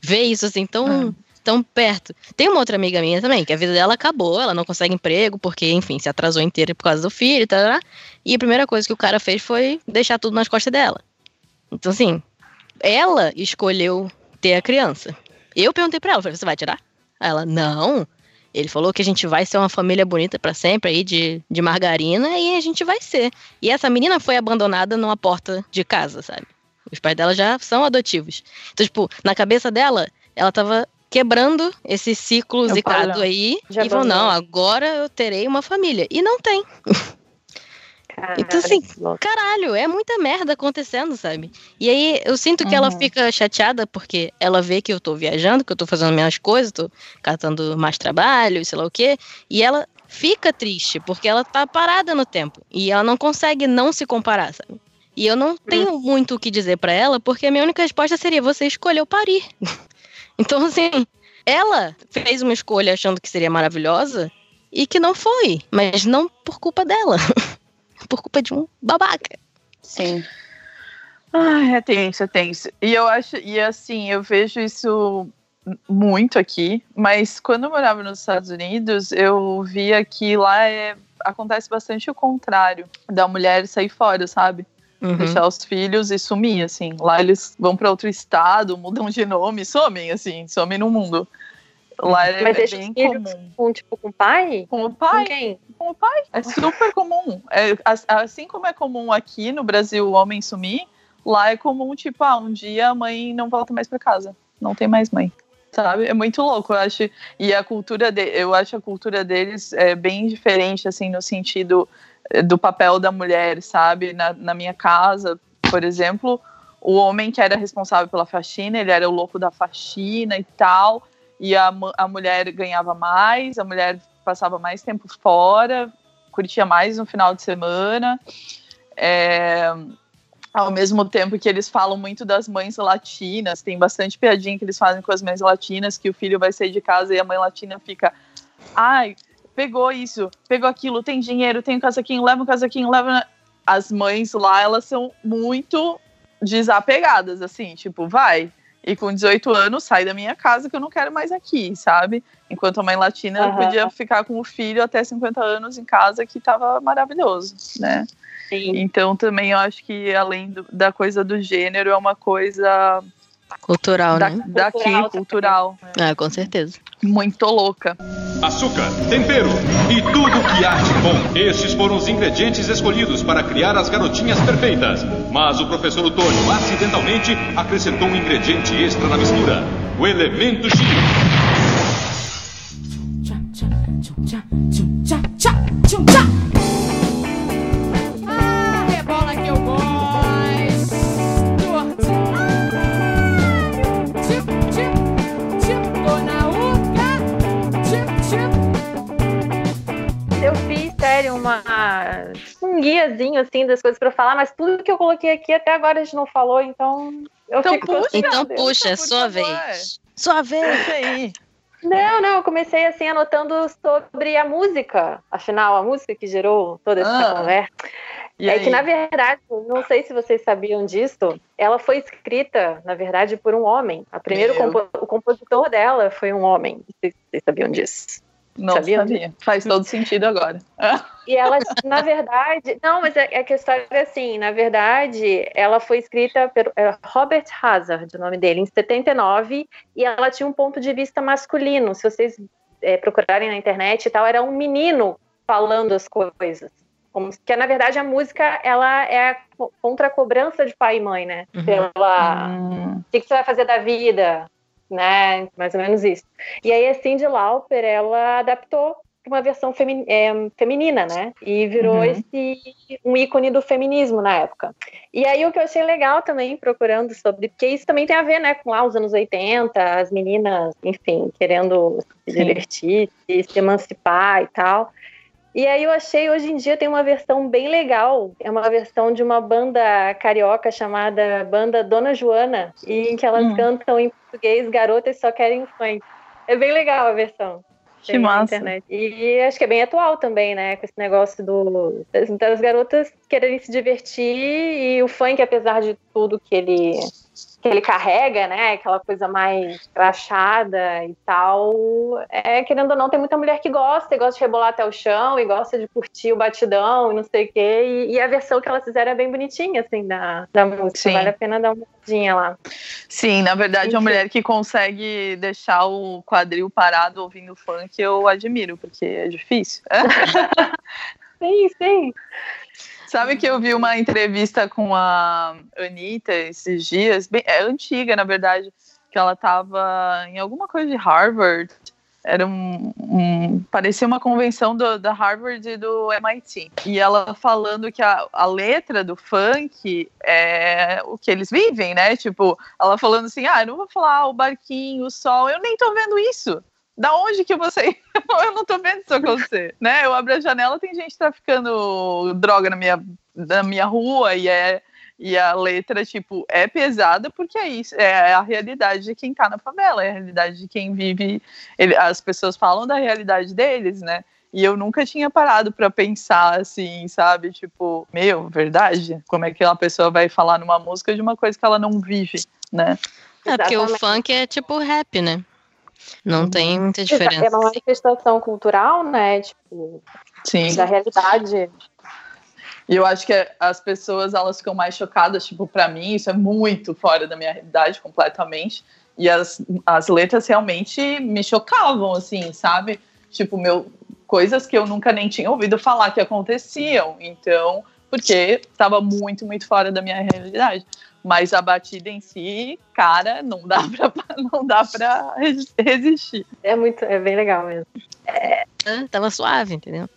Ver isso assim tão, tão perto. Tem uma outra amiga minha também, que a vida dela acabou, ela não consegue emprego, porque, enfim, se atrasou inteira por causa do filho e tal. E a primeira coisa que o cara fez foi deixar tudo nas costas dela. Então, assim, ela escolheu ter a criança. Eu perguntei pra ela, falei, você vai tirar? Ela, não. Ele falou que a gente vai ser uma família bonita pra sempre aí, de, de margarina, e a gente vai ser. E essa menina foi abandonada numa porta de casa, sabe? Os pais dela já são adotivos. Então, tipo, na cabeça dela, ela tava quebrando esse ciclo É zicado aí. De e falou, não, agora eu terei uma família. E não tem. Então, assim, caralho, é muita merda acontecendo, sabe? E aí eu sinto que ela Uhum. fica chateada porque ela vê que eu tô viajando, que eu tô fazendo minhas coisas, tô catando mais trabalho, sei lá o quê, e ela fica triste porque ela tá parada no tempo e ela não consegue não se comparar, sabe? E eu não tenho muito o que dizer pra ela porque a minha única resposta seria você escolheu parir. então, assim, ela fez uma escolha achando que seria maravilhosa e que não foi, mas não por culpa dela. por culpa de um babaca. Sim. Ai, é tenso, é tenso. E eu acho, e assim, eu vejo isso muito aqui, mas quando eu morava nos Estados Unidos, eu via que lá é, acontece bastante o contrário, da mulher sair fora, sabe? Uhum. Deixar os filhos e sumir, assim. Lá eles vão para outro estado, mudam de nome, somem, assim, somem no mundo. Lá é, Mas é deixa bem os filhos comum. com, tipo, com o pai? Com o Com pai, quem? com o pai. É super comum. É, as- assim como é comum aqui no Brasil o homem sumir, lá é comum, tipo, ah, um dia a mãe não volta mais pra casa. Não tem mais mãe. sabe? É muito louco, eu acho. E a cultura de, eu acho a cultura deles é bem diferente, assim, no sentido eh, do papel da mulher, sabe? Na, na minha casa, por exemplo, o homem que era responsável pela faxina, ele era o louco da faxina e tal, e a, a mulher ganhava mais, a mulher passava mais tempo fora, curtia mais no final de semana. É, ao mesmo tempo que eles falam muito das mães latinas, tem bastante piadinha que eles fazem com as mães latinas, que o filho vai sair de casa e a mãe latina fica, ai, pegou isso, pegou aquilo, tem dinheiro, tem um casaquinho, leva um casaquinho, leva. As mães lá, elas são muito desapegadas, assim, tipo, vai. E com 18 anos, sai da minha casa que eu não quero mais aqui, sabe? Enquanto a mãe latina uhum. podia ficar com o filho até 50 anos em casa, que tava maravilhoso, né? Sim. Então também eu acho que além do, da coisa do gênero, é uma coisa cultural, da, né? Daqui, cultural. cultural. Ah, com certeza. Muito louca. Açúcar, tempero e tudo que há de bom. Estes foram os ingredientes escolhidos para criar as garotinhas perfeitas. Mas o professor Otônio acidentalmente acrescentou um ingrediente extra na mistura: o elemento X. uma um guiazinho assim das coisas para falar, mas tudo que eu coloquei aqui até agora a gente não falou, então eu então fico puxa, então puxa, é sua vez. Sua vez aí. Não, não, eu comecei assim anotando sobre a música. Afinal, a música que gerou toda essa ah, conversa. é aí? que, na verdade, não sei se vocês sabiam disso, ela foi escrita, na verdade, por um homem. A primeiro compo o compositor dela foi um homem. Não sei se vocês sabiam disso. Não sabia? sabia. Faz todo sentido agora. E ela, na verdade, não, mas é, é que a história é assim, na verdade, ela foi escrita pelo é, Robert Hazard, o nome dele, em 79, e ela tinha um ponto de vista masculino. Se vocês é, procurarem na internet e tal, era um menino falando as coisas. Como que na verdade a música ela é contra a cobrança de pai e mãe, né? Uhum. Pela uhum. o que, que você vai fazer da vida? Né? Mais ou menos isso. E aí a Cindy Lauper, ela adaptou uma versão femi é, feminina, né? E virou uhum. esse um ícone do feminismo na época. E aí o que eu achei legal também procurando sobre, porque isso também tem a ver, né, com lá os anos 80, as meninas, enfim, querendo se divertir, se emancipar e tal. E aí eu achei, hoje em dia tem uma versão bem legal. É uma versão de uma banda carioca chamada Banda Dona Joana, em que elas hum. cantam em português Garotas Só Querem Funk. É bem legal a versão. Que massa. Internet. E acho que é bem atual também, né? Com esse negócio do, das, das garotas quererem se divertir e o funk, apesar de tudo que ele que ele carrega, né? Aquela coisa mais crachada e tal. É, querendo ou não, tem muita mulher que gosta, e gosta de rebolar até o chão, e gosta de curtir o batidão e não sei o quê. E, e a versão que elas fizeram é bem bonitinha, assim, da, da música. Sim. Vale a pena dar uma olhadinha lá. Sim, na verdade, Enfim. uma mulher que consegue deixar o quadril parado ouvindo funk, eu admiro, porque é difícil. sim, sim. Sabe que eu vi uma entrevista com a Anitta esses dias, bem, é antiga, na verdade, que ela estava em alguma coisa de Harvard. Era um, um parecia uma convenção do, da Harvard e do MIT. E ela falando que a, a letra do funk é o que eles vivem, né? Tipo, ela falando assim: ah, eu não vou falar o barquinho, o sol, eu nem tô vendo isso da onde que você. eu não tô vendo isso acontecer, né? Eu abro a janela, tem gente traficando droga na minha, na minha rua e é. E a letra, tipo, é pesada porque é isso, é a realidade de quem tá na favela, é a realidade de quem vive. Ele, as pessoas falam da realidade deles, né? E eu nunca tinha parado para pensar assim, sabe? Tipo, meu, verdade? Como é que uma pessoa vai falar numa música de uma coisa que ela não vive, né? É porque o funk é tipo rap, né? Não tem muita diferença. É uma manifestação cultural, né? Tipo, Sim. da realidade. E eu acho que as pessoas elas ficam mais chocadas, tipo, para mim, isso é muito fora da minha realidade completamente. E as, as letras realmente me chocavam, assim, sabe? Tipo, meu, coisas que eu nunca nem tinha ouvido falar que aconteciam. Então, porque estava muito, muito fora da minha realidade. Mas a batida em si, cara, não dá pra, não dá pra res- resistir. É muito, é bem legal mesmo. Ah, Tava suave, entendeu?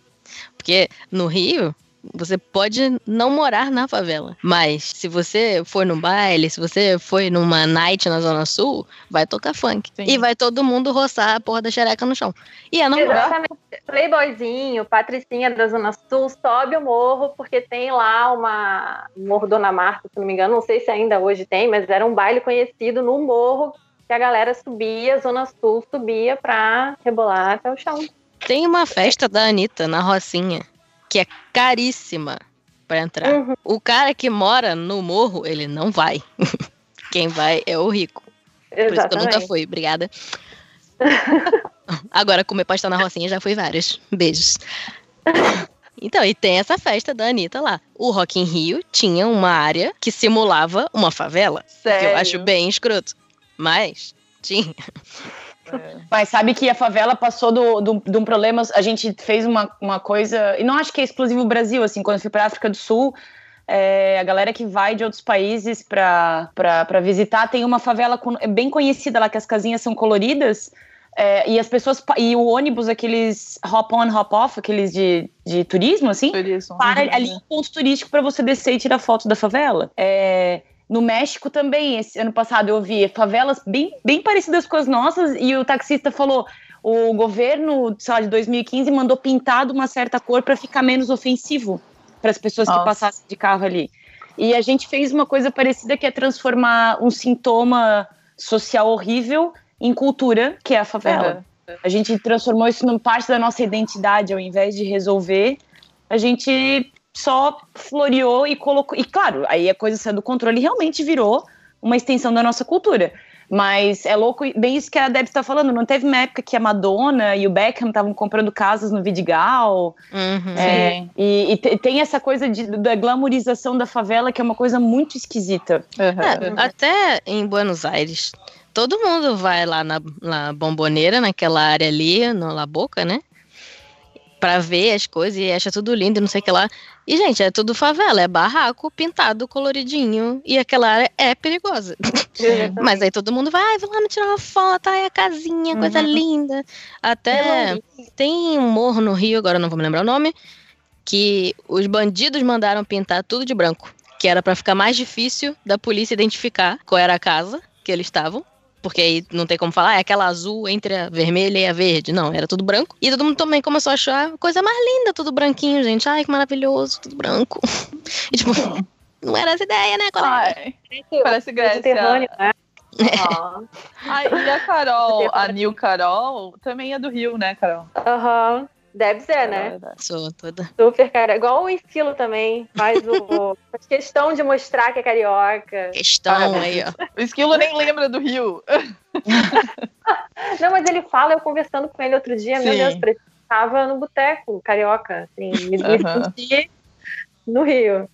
Porque no Rio, você pode não morar na favela. Mas se você for num baile, se você for numa night na Zona Sul, vai tocar funk. Sim. E vai todo mundo roçar a porra da xereca no chão. E é normal. Exatamente. Playboyzinho, Patricinha da Zona Sul, sobe o morro, porque tem lá uma. Morro Dona Marta, se não me engano, não sei se ainda hoje tem, mas era um baile conhecido no morro que a galera subia, Zona Sul subia pra rebolar até o chão. Tem uma festa da Anitta na Rocinha, que é caríssima pra entrar. Uhum. O cara que mora no morro, ele não vai. Quem vai é o rico. Por isso que eu nunca Exatamente. fui, obrigada. Agora, comer pasta na Rocinha já fui vários. Beijos. Então, e tem essa festa da Anitta lá. O Rock in Rio tinha uma área que simulava uma favela. Que Sério. eu acho bem escroto. Mas, tinha. Mas sabe que a favela passou do, do, de um problema. A gente fez uma, uma coisa. E não acho que é exclusivo Brasil, assim, quando eu fui pra África do Sul. é, a galera que vai de outros países pra visitar tem uma favela com- é bem conhecida lá, que as casinhas são coloridas. é, e as pessoas. E o ônibus, aqueles hop-on, hop-off, aqueles de, de turismo, assim, Turismo. para Uhum. ali um ponto turístico para você descer e tirar foto da favela. É, no México também, esse ano passado eu vi favelas bem, bem parecidas com as nossas e o taxista falou. O governo, sei lá, de 2015 mandou pintar de uma certa cor para ficar menos ofensivo para as pessoas que Nossa. passassem de carro ali. E a gente fez uma coisa parecida que é transformar um sintoma social horrível em cultura, que é a favela. A gente transformou isso numa parte da nossa identidade, ao invés de resolver, a gente só floreou e colocou. E claro, aí a coisa saiu do controle e realmente virou uma extensão da nossa cultura. Mas é louco, bem isso que a Deb está falando. Não teve uma época que a Madonna e o Beckham estavam comprando casas no Vidigal. Uhum. É, e, e te- tem essa coisa de, da glamorização da favela que é uma coisa muito esquisita. Uhum. É, até em Buenos Aires, todo mundo vai lá na, na bomboneira, naquela área ali, no La Boca, né? Pra ver as coisas e acha tudo lindo e não sei o que lá. E, gente, é tudo favela, é barraco pintado, coloridinho. E aquela área é perigosa. Mas aí todo mundo vai, "Ai, vamos lá tirar uma foto, ai, a casinha, coisa Uhum. linda. Até tem um morro no Rio, agora não vou me lembrar o nome, que os bandidos mandaram pintar tudo de branco. Que era pra ficar mais difícil da polícia identificar qual era a casa que eles estavam. Porque aí não tem como falar, "Ah, é aquela azul entre a vermelha e a verde. Não, era tudo branco. E todo mundo também começou a achar coisa mais linda, tudo branquinho, gente. Ai, que maravilhoso, tudo branco. E tipo, não era essa ideia, né? Ai, parece Grécia. Né? Ai, e a Carol, a Nil Carol, também é do Rio, né, Carol? Aham. Deve ser, né? Sou toda. Super cara. Igual o Esquilo também. Faz o. faz questão de mostrar que é carioca. Questão aí, ó. O Esquilo nem lembra do Rio. Não, mas ele fala, eu conversando com ele outro dia, meu Sim. Deus, parecia que tava no boteco, carioca. Assim, me, senti no Rio.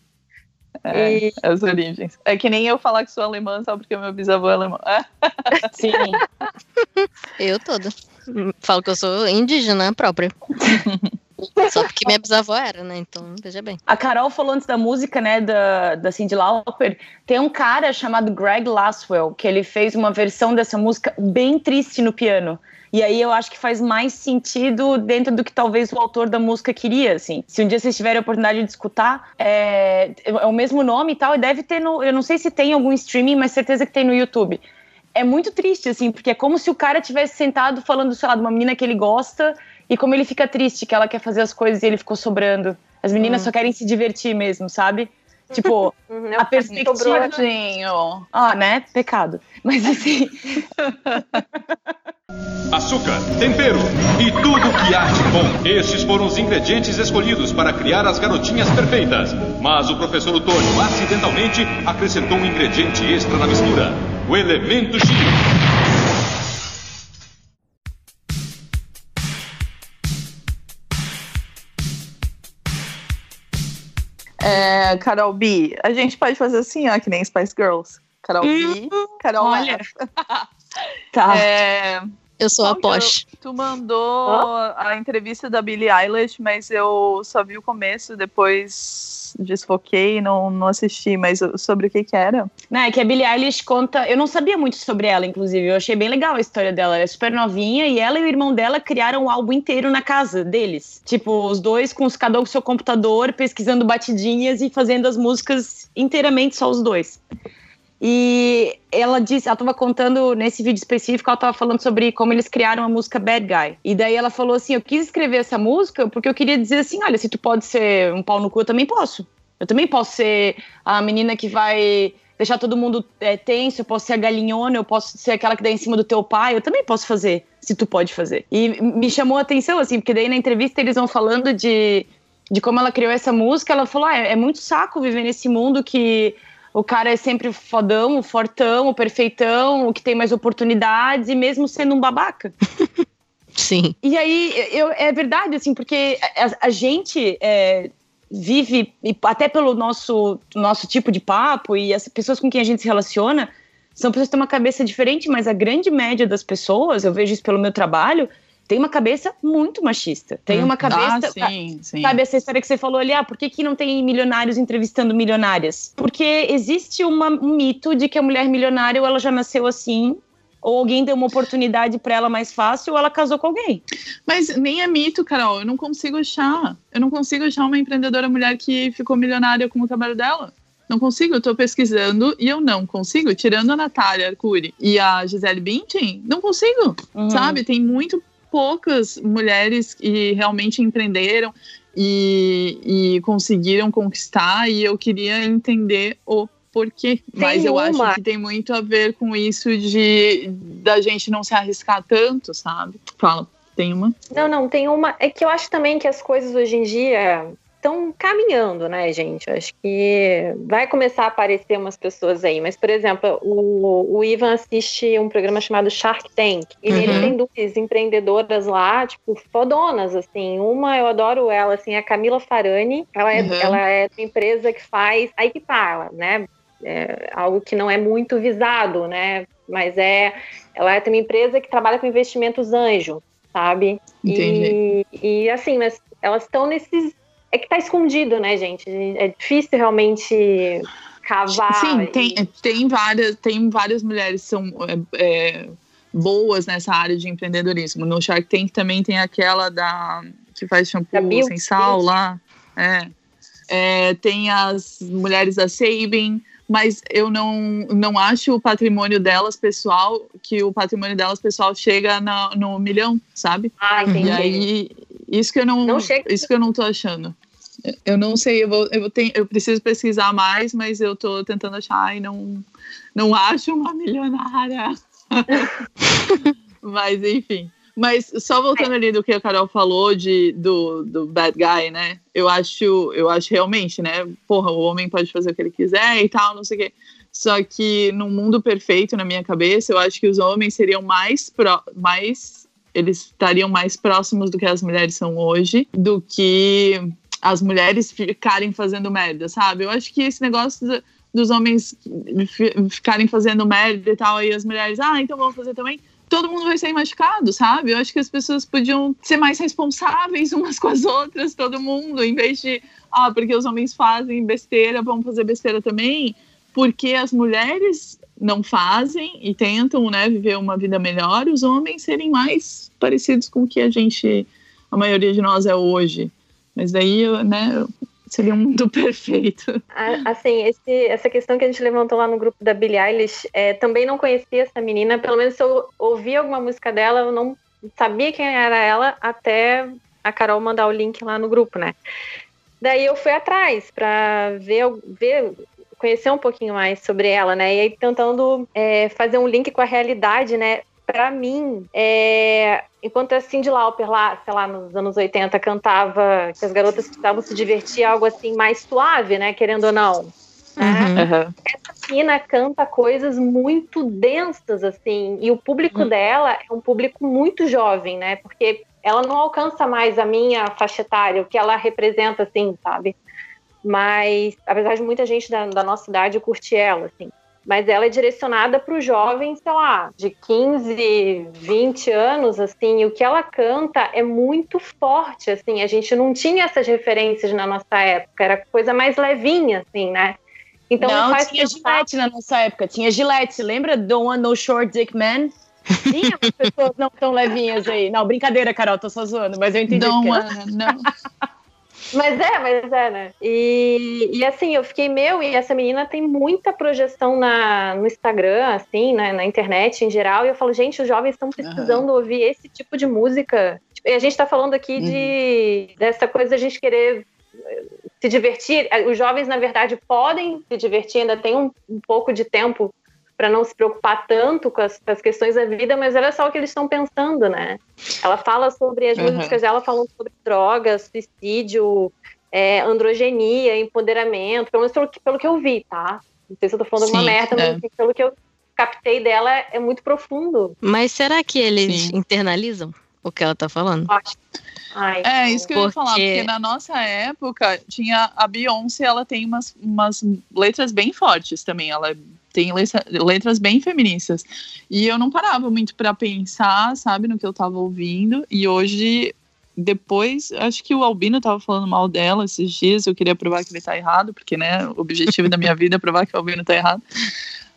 É, E- as origens. É que nem eu falar que sou alemã só porque meu bisavô é alemão. É. Sim. Eu toda. Falo que eu sou indígena própria. Só porque minha bisavó era, né? Então, veja bem. A Carol falou antes da música, né, da, da Cyndi Lauper. Tem um cara chamado Greg Laswell, que ele fez uma versão dessa música bem triste no piano. E aí eu acho que faz mais sentido dentro do que talvez o autor da música queria, assim. Se um dia vocês tiverem a oportunidade de escutar, é, é o mesmo nome e tal, e deve ter no... Eu não sei se tem algum streaming, mas certeza que tem no YouTube. É muito triste, assim, porque é como se o cara tivesse sentado falando, sei lá, de uma menina que ele gosta e como ele fica triste que ela quer fazer as coisas e ele ficou sobrando. As meninas só querem se divertir mesmo, sabe? Tipo, Uhum, a perspectiva. sobrou, né? Tadinho. Ah, né? Pecado. Mas assim, Açúcar, tempero e tudo que há de bom. Estes foram os ingredientes escolhidos para criar as garotinhas perfeitas. Mas o professor Otônio acidentalmente acrescentou um ingrediente extra na mistura: o elemento X. É, Carol B, a gente pode fazer assim, ó, que nem Spice Girls. Carol B, Carol olha. Tá. É, Eu sou a é Posh. tu mandou a entrevista da Billie Eilish, mas eu só vi o começo, depois desfoquei, não, não assisti, mas sobre o que que era? Não, é que a Billie Eilish conta. Eu não sabia muito sobre ela, inclusive. Eu achei bem legal a história dela. Ela é super novinha e ela e o irmão dela criaram o álbum inteiro na casa deles. Tipo, os dois com cada um com seu computador, pesquisando batidinhas e fazendo as músicas inteiramente só os dois. E ela disse, ela estava contando nesse vídeo específico, ela estava falando sobre como eles criaram a música Bad Guy. E daí ela falou assim: Eu quis escrever essa música porque eu queria dizer assim: olha, se tu pode ser um pau no cu, eu também posso. Eu também posso ser a menina que vai deixar todo mundo é, tenso, eu posso ser a galinhona, eu posso ser aquela que dá em cima do teu pai, eu também posso fazer, se tu pode fazer. E me chamou a atenção, assim, porque daí na entrevista eles vão falando de, de como ela criou essa música, ela falou: ah, é, é muito saco viver nesse mundo que o cara é sempre o fodão, o fortão, o perfeitão, o que tem mais oportunidades, e mesmo sendo um babaca. Sim. E aí, eu, é verdade, assim, porque a, a gente é, vive, até pelo nosso, nosso tipo de papo e as pessoas com quem a gente se relaciona, são pessoas que têm uma cabeça diferente, mas a grande média das pessoas, eu vejo isso pelo meu trabalho, tem uma cabeça muito machista. Tem uma cabeça. Ah, sim, sim. Sabe essa história que você falou ali? Ah, por que, que não tem milionários entrevistando milionárias? Porque existe uma, um mito de que a mulher milionária ela já nasceu assim, ou alguém deu uma oportunidade para ela mais fácil, ou ela casou com alguém. Mas nem é mito, Carol. Eu não consigo achar. Eu não consigo achar uma empreendedora mulher que ficou milionária com o trabalho dela. Não consigo, eu tô pesquisando e eu não consigo. Tirando a Natália Arcuri e a Gisele Bündchen, não consigo, Uhum. sabe? Tem muito poucas mulheres que realmente empreenderam e, e conseguiram conquistar e eu queria entender o porquê. Mas eu uma. acho que tem muito a ver com isso de da gente não se arriscar tanto, sabe? Fala, tem uma? Não, não, tem uma. É que eu acho também que as coisas hoje em dia estão caminhando, né, gente? Acho que vai começar a aparecer umas pessoas aí. Mas, por exemplo, o, o Ivan assiste um programa chamado Shark Tank. E nele Uhum. tem duas empreendedoras lá, tipo, fodonas, assim. Uma, eu adoro ela, assim, é a Camila Farani. Ela é, Uhum. ela é uma empresa que faz. Aí que tá, né? É algo que não é muito visado, né? Mas é. Ela tem uma empresa que trabalha com investimentos anjo, sabe? Entendi. E, e assim, mas elas estão nesses. É que tá escondido, né, gente? É difícil realmente cavar. Sim, e- tem, tem, várias, tem várias mulheres que são é, é, boas nessa área de empreendedorismo. No Shark Tank também tem aquela da que faz shampoo Bill- sem sal Bill- lá. É. É, tem as mulheres da Sabin, mas eu não, não acho o patrimônio delas pessoal, que o patrimônio delas pessoal chega na- no milhão, sabe? Ah, entendi. E aí, isso que eu não, Não chega- isso que eu não tô achando. Eu não sei, eu, vou, eu, vou ter, eu preciso pesquisar mais, mas eu tô tentando achar e não, não acho uma milionária. mas, enfim. Mas só voltando ali do que a Carol falou de, do, do bad guy, né? Eu acho, eu acho realmente, né? Porra, o homem pode fazer o que ele quiser e tal, não sei o quê. Só que num mundo perfeito, na minha cabeça, eu acho que os homens seriam mais, pró mais eles estariam mais próximos do que as mulheres são hoje, do que as mulheres ficarem fazendo merda, sabe? Eu acho que esse negócio do- dos homens fi- ficarem fazendo merda e tal, e as mulheres, ah, então vamos fazer também. Todo mundo vai sair machucado, sabe? Eu acho que as pessoas podiam ser mais responsáveis umas com as outras, todo mundo, em vez de, ah, porque os homens fazem besteira, vamos fazer besteira também, porque as mulheres não fazem e tentam, né, viver uma vida melhor, os homens serem mais parecidos com o que a gente, a maioria de nós é hoje. Mas daí, né, seria um mundo perfeito. Assim, esse- essa questão que a gente levantou lá no grupo da Billie Eilish, é, também não conhecia essa menina. Pelo menos se eu ouvi alguma música dela, eu não sabia quem era ela até a Carol mandar o link lá no grupo, né? Daí eu fui atrás para ver, ver, conhecer um pouquinho mais sobre ela, né? E aí tentando é, fazer um link com a realidade, né? Pra mim, é, enquanto a Cyndi Lauper lá, sei lá, nos anos 80 cantava que as garotas precisavam se divertir, algo assim mais suave, né? Querendo ou não. né? Uhum. Essa menina canta coisas muito densas, assim, e o público dela é um público muito jovem, né? Porque ela não alcança mais a minha faixa etária, o que ela representa, assim, sabe? Mas, apesar de muita gente da, da nossa idade curtir ela, assim. mas ela é direcionada para os jovens, sei lá, de 15, 20 anos, assim, e o que ela canta é muito forte, assim, a gente não tinha essas referências na nossa época, era coisa mais levinha, assim, né? Então não, tinha pensar... Gillette na nossa época, tinha Gillette, lembra Don't Want No Short Dick Man? Tinha pessoas não tão levinhas aí. Não, brincadeira, Carol, tô só zoando, mas eu entendi. Não, Ana, não. Mas é, mas é, né? E, e assim, eu fiquei, meu, e essa menina tem muita projeção na, no Instagram, assim, né, na internet em geral, e eu falo, gente, os jovens estão precisando uhum. ouvir esse tipo de música. E a gente tá falando aqui uhum. de dessa coisa da gente querer se divertir. Os jovens, na verdade, podem se divertir, ainda tem um, um pouco de tempo para não se preocupar tanto com as, com as, questões da vida, mas olha só o que eles estão pensando, né? Ela fala sobre as uhum. músicas dela falando sobre drogas, suicídio, é, androgenia, empoderamento, pelo menos pelo, pelo que eu vi, tá? Não sei se eu tô falando Sim, uma merda, é. mas pelo que eu captei dela é muito profundo. Mas será que eles Sim. internalizam o que ela tá falando? Acho. Ai, é, isso que eu ia falar, porque na nossa época tinha a Beyoncé, ela tem umas, umas letras bem fortes também, ela tem letras bem feministas. E eu não parava muito para pensar, sabe, no que eu tava ouvindo, e hoje depois, acho que o Albino tava falando mal dela esses dias, eu queria provar que ele tá errado, porque, né, o objetivo da minha vida é provar que o Albino tá errado.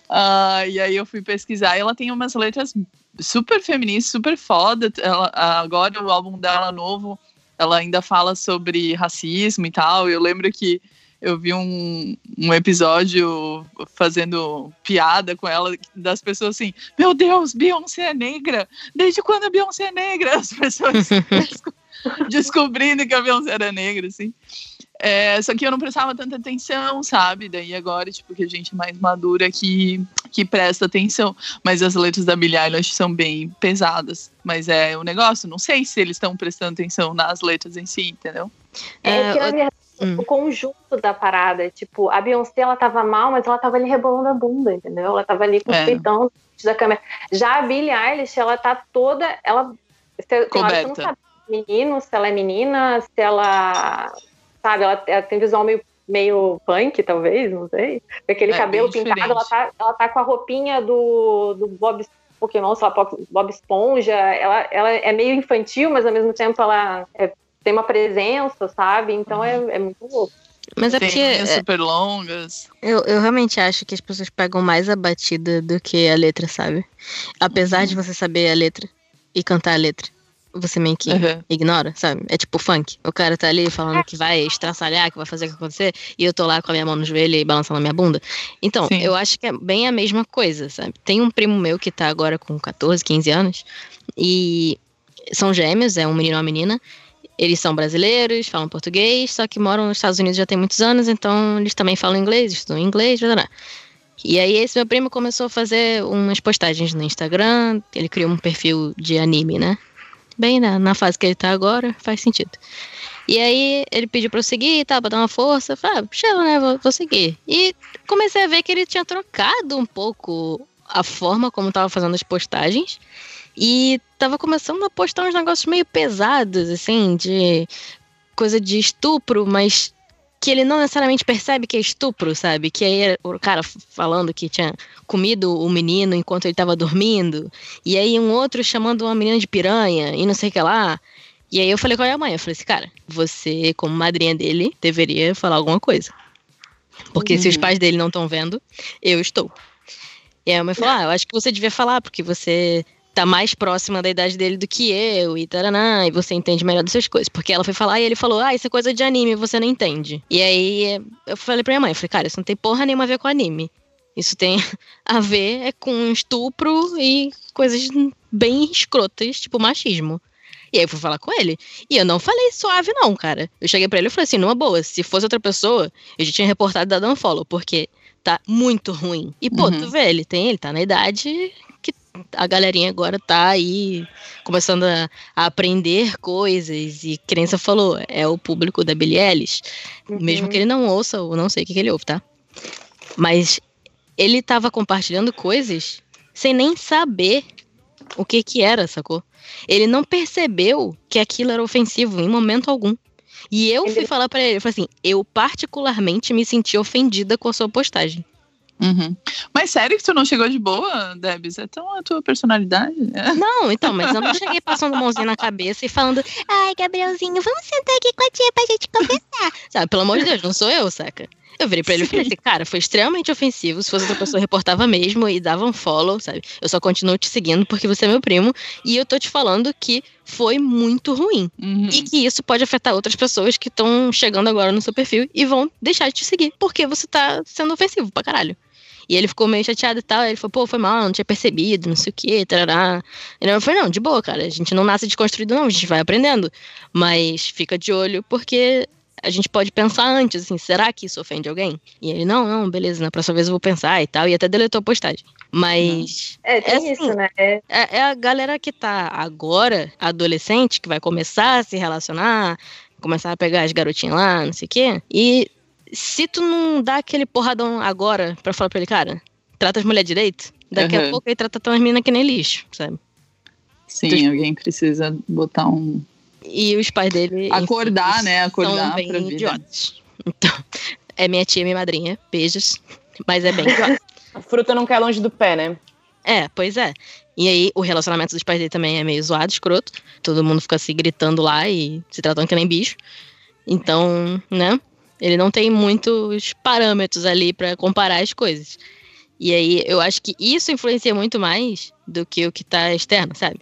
Uh, e aí eu fui pesquisar e ela tem umas letras super feministas, super foda. Ela, agora o álbum dela novo, ela ainda fala sobre racismo e tal. Eu lembro que eu vi um, um episódio fazendo piada com ela, das pessoas assim, meu Deus, Beyoncé é negra? Desde quando a Beyoncé é negra? As pessoas descobrindo que a Beyoncé era negra, assim. É, só que eu não prestava tanta atenção, sabe? Daí agora, tipo, que a gente é mais madura que, que presta atenção. Mas as letras da Billie Eilish são bem pesadas. Mas é o um negócio, não sei se eles estão prestando atenção nas letras em si, entendeu? É, que na verdade, hum. o conjunto da parada, tipo, a Beyoncé, ela tava mal, mas ela tava ali rebolando a bunda, entendeu? Ela tava ali com o é. peitão da câmera. Já a Billie Eilish, ela tá toda, ela... Coberta. Não sabe menino, se ela é menina, se ela sabe? Ela, ela tem visual meio, meio punk, talvez, não sei. Aquele é, cabelo pintado, ela tá, ela tá com a roupinha do, do Bob Pokémon, sei lá, Bob Esponja. Ela, ela é meio infantil, mas ao mesmo tempo ela é, tem uma presença, sabe? Então é, é muito louco. Mas é porque. É, super longas. Eu, eu realmente acho que as pessoas pegam mais a batida do que a letra, sabe? Apesar uhum. de você saber a letra e cantar a letra você meio que uhum. ignora, sabe? É tipo funk. O cara tá ali falando que vai estraçalhar, que vai fazer o que acontecer, e eu tô lá com a minha mão no joelho e balançando a minha bunda. Então, Sim. eu acho que é bem a mesma coisa, sabe? Tem um primo meu que tá agora com 14, 15 anos, e são gêmeos, é um menino e uma menina. Eles são brasileiros, falam português, só que moram nos Estados Unidos já tem muitos anos, então eles também falam inglês, estudam inglês, blá, blá. E aí esse meu primo começou a fazer umas postagens no Instagram, ele criou um perfil de anime, né? Bem na, na fase que ele tá agora, faz sentido. E aí ele pediu pra eu seguir, tá, pra dar uma força. Falei, ah, chega, né, vou, vou, seguir. E comecei a ver que ele tinha trocado um pouco a forma como tava fazendo as postagens. E tava começando a postar uns negócios meio pesados, assim, de coisa de estupro, mas que ele não necessariamente percebe que é estupro, sabe? Que aí o cara falando que tinha comido o menino enquanto ele estava dormindo, e aí um outro chamando uma menina de piranha e não sei o que lá. E aí eu falei com a minha mãe, eu falei assim, cara, você, como madrinha dele, deveria falar alguma coisa. Porque uhum. se os uhum. pais dele não estão vendo, eu estou. E aí a mãe falou, ah, eu acho que você devia falar, porque você tá mais próxima da idade dele do que eu, e taraná, e você entende melhor dessas coisas. Porque ela foi falar e ele falou, ah, isso é coisa de anime, você não entende. E aí eu falei pra minha mãe, falei, cara, isso não tem porra nenhuma a ver com anime. Isso tem a ver é com estupro e coisas bem escrotas, tipo machismo. E aí eu fui falar com ele. E eu não falei suave, não, cara. Eu cheguei pra ele e falei assim, numa boa, se fosse outra pessoa, eu já tinha reportado da Dan Follow, porque tá muito ruim. E, pô, uhum. tu vê, ele tem, ele tá na idade a galerinha agora tá aí começando a, a, aprender coisas e criança falou, é o público da Billie Eilish, uhum. mesmo que ele não ouça ou não sei o que, que ele ouve, tá? Mas ele tava compartilhando coisas sem nem saber o que que era, sacou? Ele não percebeu que aquilo era ofensivo em momento algum. E eu fui falar para ele, eu falei assim, eu particularmente me senti ofendida com a sua postagem. Uhum. Mas sério que tu não chegou de boa, Debs? É tão a tua personalidade? Não, então, mas eu não cheguei passando mãozinha na cabeça e falando, ai, Gabrielzinho, vamos sentar aqui com a tia pra gente conversar. Sabe, pelo amor de Deus, não sou eu, saca? Eu virei pra ele e falei assim, cara, foi extremamente ofensivo. Se fosse outra pessoa, reportava mesmo e dava um follow, sabe? Eu só continuo te seguindo porque você é meu primo. E eu tô te falando que foi muito ruim. Uhum. E que isso pode afetar outras pessoas que estão chegando agora no seu perfil e vão deixar de te seguir. Porque você tá sendo ofensivo pra caralho. E ele ficou meio chateado e tal. Ele falou, pô, foi mal, não tinha percebido, não sei o quê, tarará. E eu falei, não, de boa, cara. A gente não nasce desconstruído, não, a gente vai aprendendo. Mas fica de olho, porque a gente pode pensar antes, assim, será que isso ofende alguém? E ele, não, não, beleza, na próxima vez eu vou pensar e tal. E até deletou a postagem. Mas. É, tem assim, isso, né? É, É, é a galera que tá agora, adolescente, que vai começar a se relacionar, começar a pegar as garotinhas lá, não sei o quê. E se tu não dá aquele porradão agora pra falar pra ele, cara, trata as mulheres direito, daqui a Uhum. pouco ele trata as meninas que nem lixo, sabe? Sim, alguém precisa botar um. E os pais dele. enfim, Acordar, né? são Acordar bem pra vida. idiotas. Então, é minha tia, minha madrinha. Beijos. Mas é bem idiota. A fruta não cai longe do pé, né? É, pois é. E aí, o relacionamento dos pais dele também é meio zoado, escroto. Todo mundo fica se gritando lá e se tratando que nem bicho. Então, né? Ele não tem muitos parâmetros ali pra comparar as coisas. E aí, eu acho que isso influencia muito mais do que o que tá externo, sabe?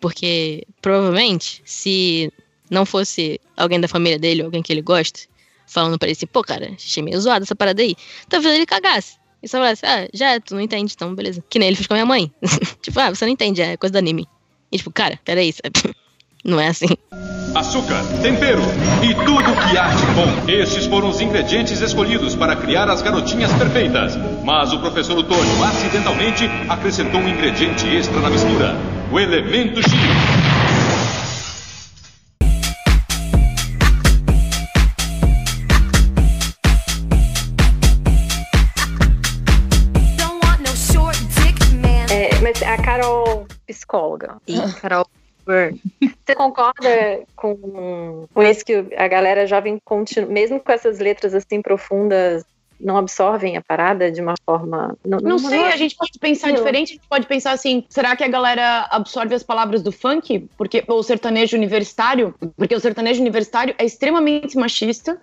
Porque, provavelmente, se não fosse alguém da família dele, alguém que ele gosta, falando pra ele assim, pô, cara, achei meio zoado essa parada aí, talvez ele cagasse. E só falasse, ah, já, tu não entende, então, beleza. Que nem ele fez com a minha mãe. tipo, ah, você não entende, é coisa do anime. E tipo, cara, peraí, sabe? Não é assim. Açúcar, tempero e tudo que há de bom. Estes foram os ingredientes escolhidos para criar as garotinhas perfeitas. Mas o professor Otônio acidentalmente acrescentou um ingrediente extra na mistura: o elemento X. É, mas a Carol, psicóloga, Carol Burn, você concorda com, com isso que a galera jovem continua, mesmo com essas letras assim profundas, não absorvem a parada de uma forma. Não sei, a gente pode pensar Não. diferente, a gente pode pensar assim, será que a galera absorve as palavras do funk? Porque ou o sertanejo universitário, porque o sertanejo universitário é extremamente machista,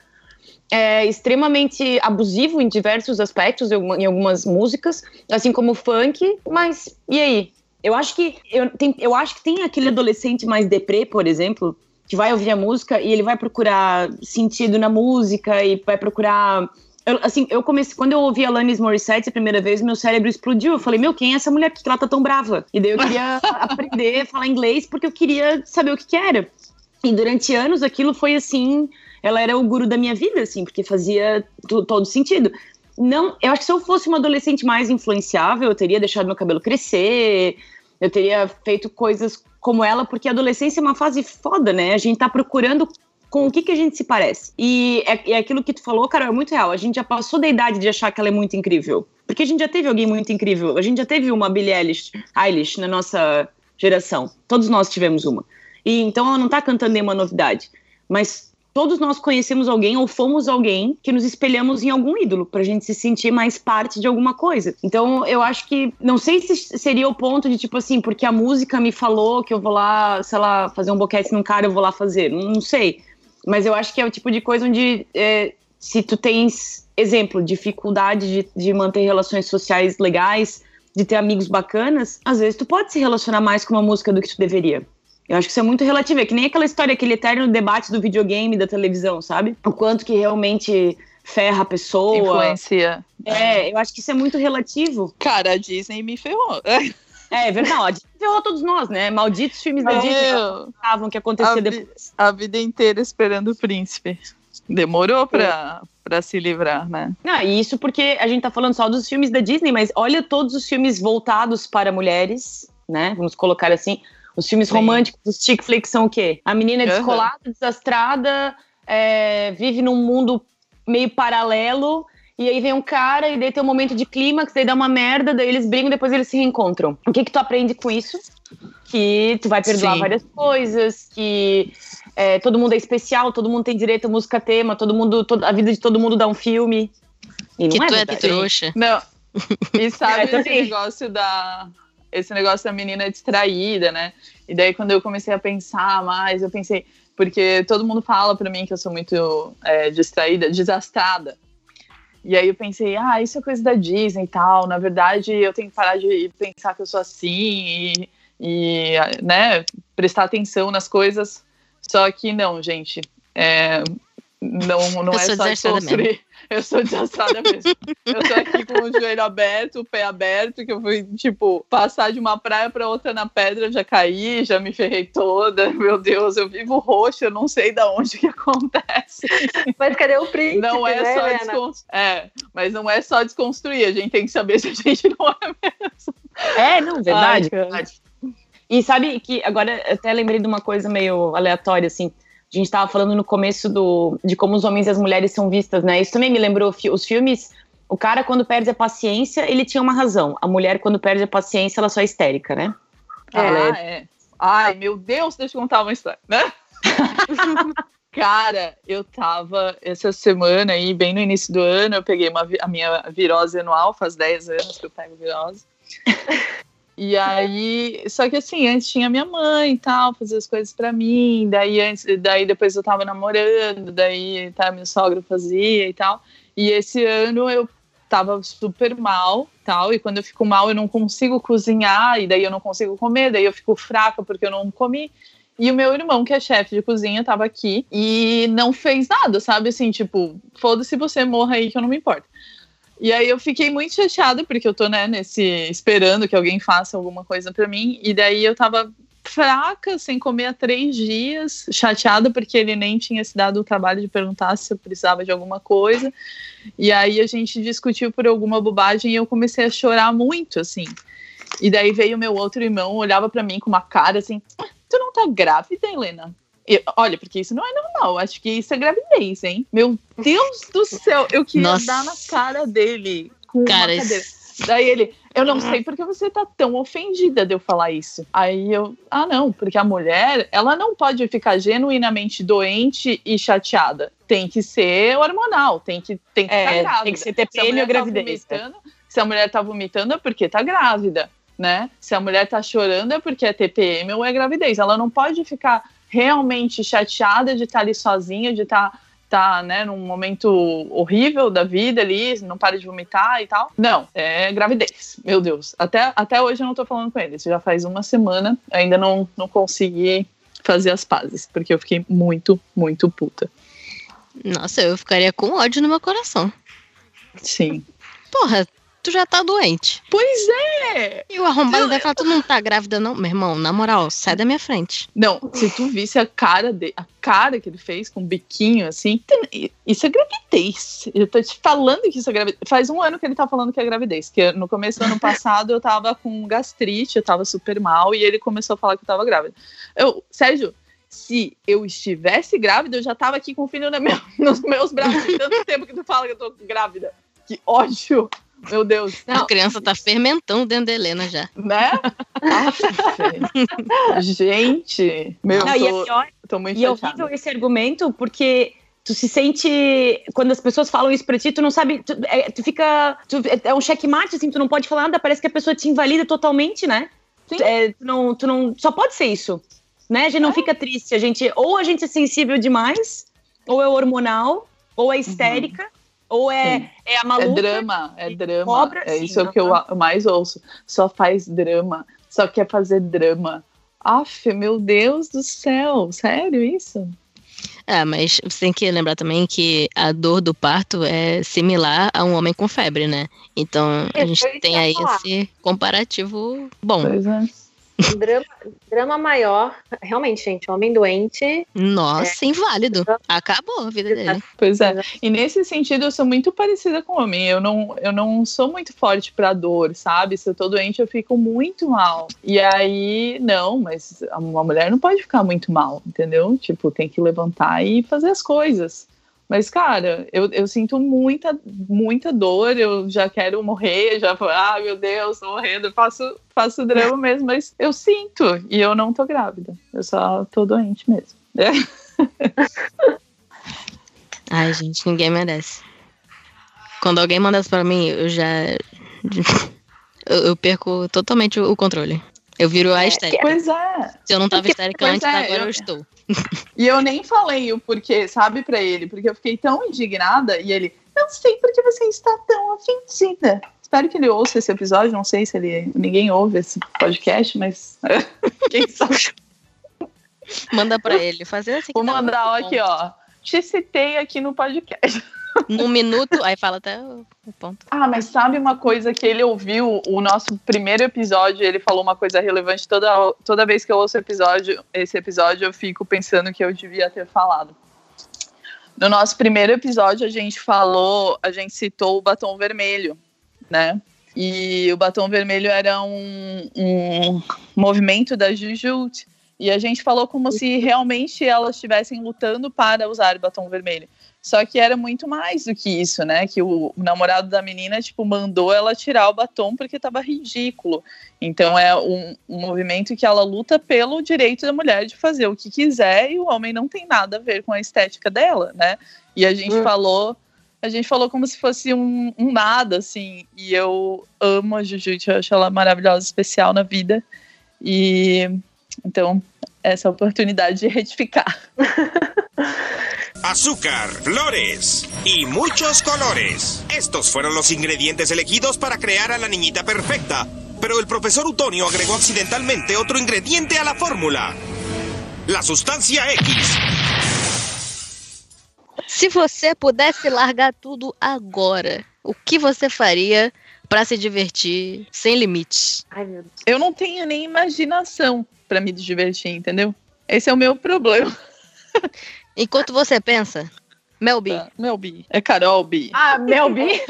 é extremamente abusivo em diversos aspectos, em algumas músicas, assim como o funk, mas e aí? Eu acho que eu, tem, eu acho que tem aquele adolescente mais deprê, por exemplo, que vai ouvir a música e ele vai procurar sentido na música e vai procurar eu, assim, eu comecei, quando eu ouvi a Alanis Morissette a primeira vez, meu cérebro explodiu. Eu falei, meu, quem é essa mulher? Por que ela tá tão brava? E daí eu queria aprender a falar inglês porque eu queria saber o que, que era. E durante anos aquilo foi assim, ela era o guru da minha vida, assim, porque fazia todo sentido. Não, eu acho que se eu fosse uma adolescente mais influenciável, eu teria deixado meu cabelo crescer, eu teria feito coisas como ela, porque a adolescência é uma fase foda, né? A gente tá procurando com o que, que a gente se parece. E é, é aquilo que tu falou, cara, é muito real. A gente já passou da idade de achar que ela é muito incrível. Porque a gente já teve alguém muito incrível. A gente já teve uma Billie Eilish, Eilish na nossa geração. Todos nós tivemos uma. E então ela não tá cantando nenhuma novidade. Mas todos nós conhecemos alguém ou fomos alguém que nos espelhamos em algum ídolo pra gente se sentir mais parte de alguma coisa. Então eu acho que não sei se seria o ponto de tipo assim, porque a música me falou que eu vou lá, sei lá, fazer um boquete num cara, eu vou lá fazer. Não, sei. Mas eu acho que é o tipo de coisa onde é, se tu tens exemplo, dificuldade de, de manter relações sociais legais, de ter amigos bacanas, às vezes tu pode se relacionar mais com uma música do que tu deveria. Eu acho que isso é muito relativo. É que nem aquela história, aquele eterno debate do videogame da televisão, sabe? O quanto que realmente ferra a pessoa. Influencia. É, eu acho que isso é muito relativo. Cara, a Disney me ferrou. É, é verdade. Ferrou todos nós, né? Malditos filmes da Disney estavam que acontecia a, depois. a vida inteira esperando o príncipe. Demorou pra, pra se livrar, né? Não, e isso porque a gente tá falando só dos filmes da Disney, mas olha todos os filmes voltados para mulheres, né? Vamos colocar assim. Os filmes Sim. românticos, os chick flicks são o quê? A menina é descolada, desastrada, é, vive num mundo meio paralelo, e aí vem um cara, e daí tem um momento de clímax, daí dá uma merda, daí eles brigam, depois eles se reencontram. O que que tu aprende com isso? Que tu vai perdoar Sim. várias coisas, que é, todo mundo é especial, todo mundo tem direito a música tema, todo mundo, toda- a vida de todo mundo dá um filme. E Que não é tu é trouxa. Não, E sabe É, esse negócio da. Esse negócio da menina distraída, né? E daí, quando eu comecei a pensar mais, eu pensei. Porque todo mundo fala pra mim que eu sou muito é, distraída, desastrada. E aí eu pensei, ah, isso é coisa da Disney e tal. Na verdade, eu tenho que parar de pensar que eu sou assim e, e né, prestar atenção nas coisas. Só que não, gente. É, não, não Eu é só desconstruir. Eu sou desastrada mesmo. Eu tô aqui com o joelho aberto, o pé aberto, que eu fui, tipo, passar de uma praia pra outra na pedra, já caí, já me ferrei toda. Meu Deus, eu vivo roxo, eu não sei da onde que acontece. Mas cadê o príncipe? Não é né, só Helena? desconstruir. É, mas não é só desconstruir, a gente tem que saber se a gente não é mesmo. É, não, verdade. Ai, verdade. E sabe que agora eu até lembrei de uma coisa meio aleatória, assim. A gente tava falando no começo do, de como os homens e as mulheres são vistas, né? Isso também me lembrou fi- os filmes. O cara, quando perde a paciência, ele tinha uma razão. A mulher, quando perde a paciência, ela só é histérica, né? Ela Ah, é. Ai, meu Deus, deixa eu contar uma história, né? Cara, eu tava essa semana aí, bem no início do ano, eu peguei uma, a minha virose anual, faz 10 anos que eu pego virose. E aí, só que assim, antes tinha minha mãe e tal, fazia as coisas pra mim, daí, antes, daí depois eu tava namorando, daí tá, meu sogro fazia e tal. E esse ano eu tava super mal, tal, e quando eu fico mal eu não consigo cozinhar, e daí eu não consigo comer, daí eu fico fraca porque eu não comi. E o meu irmão, que é chefe de cozinha, tava aqui e não fez nada, sabe? Assim, tipo, foda-se você morra aí que eu não me importo. E aí eu fiquei muito chateada, porque eu tô, né, nesse, esperando que alguém faça alguma coisa pra mim, e daí eu tava fraca, sem comer há três dias, chateada porque ele nem tinha se dado o trabalho de perguntar se eu precisava de alguma coisa. E aí a gente discutiu por alguma bobagem e eu comecei a chorar muito, assim. E daí veio meu outro irmão, olhava pra mim com uma cara assim: Tu não tá grávida, Helena? E, olha, porque isso não é normal. Acho que isso é gravidez, hein? Meu Deus do céu, eu queria Nossa. dar na cara dele com Cara, uma cadeira. isso- Daí ele, eu não sei porque você tá tão ofendida de eu falar isso. Aí eu, ah, não, porque a mulher, ela não pode ficar genuinamente doente e chateada. Tem que ser hormonal, tem que, tem que É, grávida. tem que ser Se TPM mulher ou tá gravidez. vomitando, se a mulher tá vomitando é porque tá grávida, né? Se a mulher tá chorando é porque é TPM ou é gravidez. Ela não pode ficar realmente chateada de estar ali sozinha, de estar tá, né, num momento horrível da vida ali, não para de vomitar e tal. Não, é gravidez. Meu Deus. Até, até hoje eu não tô falando com ele. Isso já faz uma semana. Ainda não, não consegui fazer as pazes, porque eu fiquei muito, muito puta. Nossa, eu ficaria com ódio no meu coração. Sim. Porra, tu já tá doente. Pois é! E o arrombado Eu- vai falar, tu não tá grávida, não? Meu irmão, na moral, sai da minha frente. Não, se tu visse a cara dele, a cara que ele fez com o biquinho assim, isso é gravidez. Eu tô te falando que isso é gravidez. Faz um ano que ele tá falando que é gravidez. Que no começo do ano passado eu tava com gastrite, eu tava super mal, e ele começou a falar que eu tava grávida. Eu, Sérgio, se eu estivesse grávida, eu já tava aqui com o filho na meu- nos meus braços. Tanto tempo que tu fala que eu tô grávida. Que ódio! Meu Deus. A criança tá fermentando dentro da Helena já. Né? Gente, meu, Não, e é pior, tô muito E é horrível esse argumento, porque tu se sente. Quando as pessoas falam isso pra ti, tu não sabe. Tu, é, tu fica. tu- é, é um checkmate, assim, tu não pode falar nada, parece que a pessoa te invalida totalmente, né? Sim. É, tu, não, tu não. Só pode ser isso. Né? A gente não fica triste. A gente, ou a gente é sensível demais, ou é hormonal, ou é histérica, ou é, Sim. é a É maluca. drama, é drama. cobra, é sim, isso é o que eu a- mais ouço. Só faz drama, só quer fazer drama. Aff, meu Deus do céu, sério isso? É, mas você tem que lembrar também que a dor do parto é similar a um homem com febre, né? Então a É, gente tem aí esse comparativo bom. Pois é. Drama, drama maior, realmente, gente, homem doente. Nossa, inválido. Acabou a vida dele. Pois é. E nesse sentido, eu sou muito parecida com o homem. Eu não, eu não sou muito forte pra dor, sabe? Se eu tô doente, eu fico muito mal. E aí, não, mas uma mulher não pode ficar muito mal, entendeu? Tipo, tem que levantar e fazer as coisas. Mas, cara, eu, eu sinto muita, muita dor, eu já quero morrer, já, ah, meu Deus, tô morrendo, eu faço, faço drama mesmo, mas eu sinto, e eu não tô grávida, eu só tô doente mesmo. Ai, gente, ninguém merece. Quando alguém manda isso pra mim, eu já, Eu, eu perco totalmente o controle. Eu viro a histérica. Pois é. Se eu não tava histérica Pois antes, é, agora eu eu- estou. E eu nem falei o porquê, sabe, pra ele, porque eu fiquei tão indignada e ele, não sei por que você está tão ofendida. Espero que ele ouça esse episódio, não sei se ele. Ninguém ouve esse podcast, mas. Quem sabe? Manda pra ele. Fazer assim. Vou tá mandar muito aqui, ó. Te citei aqui no podcast. Num minuto, aí fala até o o ponto. Ah, mas sabe uma coisa que ele ouviu o nosso primeiro episódio, ele falou uma coisa relevante toda, toda vez que eu ouço episódio, esse episódio, eu fico pensando que eu devia ter falado. No nosso primeiro episódio, a gente falou, a gente citou o batom vermelho, né? E o batom vermelho era um, um movimento da Jujut. E a gente falou como se realmente elas estivessem lutando para usar batom vermelho. Só que era muito mais do que isso, né? Que o namorado da menina, tipo, mandou ela tirar o batom porque tava ridículo. Então é um, um movimento que ela luta pelo direito da mulher de fazer o que quiser e o homem não tem nada a ver com a estética dela, né? E a gente Hum. falou, a gente falou como se fosse um, um nada, assim. E eu amo a Jujutsu, eu acho ela maravilhosa, especial na vida. E então, essa oportunidade de retificar. Azúcar, flores y muchos colores. Estos fueron los ingredientes elegidos para crear a la niñita perfecta. Pero el profesor Utonio agregó accidentalmente otro ingrediente a la fórmula. La sustancia X. Se você pudesse largar tudo agora, o que você faria pra se divertir sem limites? Ai, meu Deus. Eu não tenho nem imaginação pra me divertir, entendeu? Esse é o meu problema. Enquanto você pensa, Melby, Tá, Meu bi. É Carol bi. Ah, Melbi?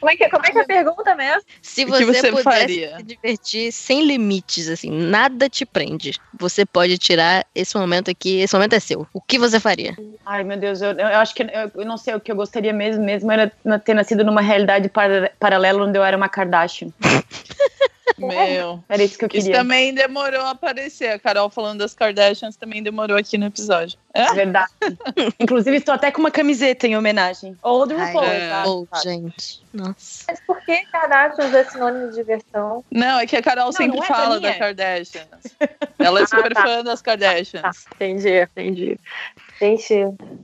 Como é que, como é, que é a pergunta mesmo? se O que você, você pudesse faria? se divertir sem limites, assim, nada te prende. Você pode tirar esse momento aqui, esse momento é seu. O que você faria? Ai, meu Deus, eu, eu acho que eu, eu não sei o que eu gostaria mesmo, mesmo era ter nascido numa realidade para- paralela onde eu era uma Kardashian. Meu. Era isso que eu Isso queria. também demorou a aparecer. A Carol falando das Kardashians também demorou aqui no episódio. É? Verdade. Inclusive, estou até com uma camiseta em homenagem. Ou do Ai, RuPaul, é. tá? Oh, gente. Nossa. Mas por que Kardashians é sinônimo de diversão? Não, é que a Carol sempre não é fala é. Kardashians. Ela é super tá. fã das Kardashians. Tá, entendi, entendi. Gente,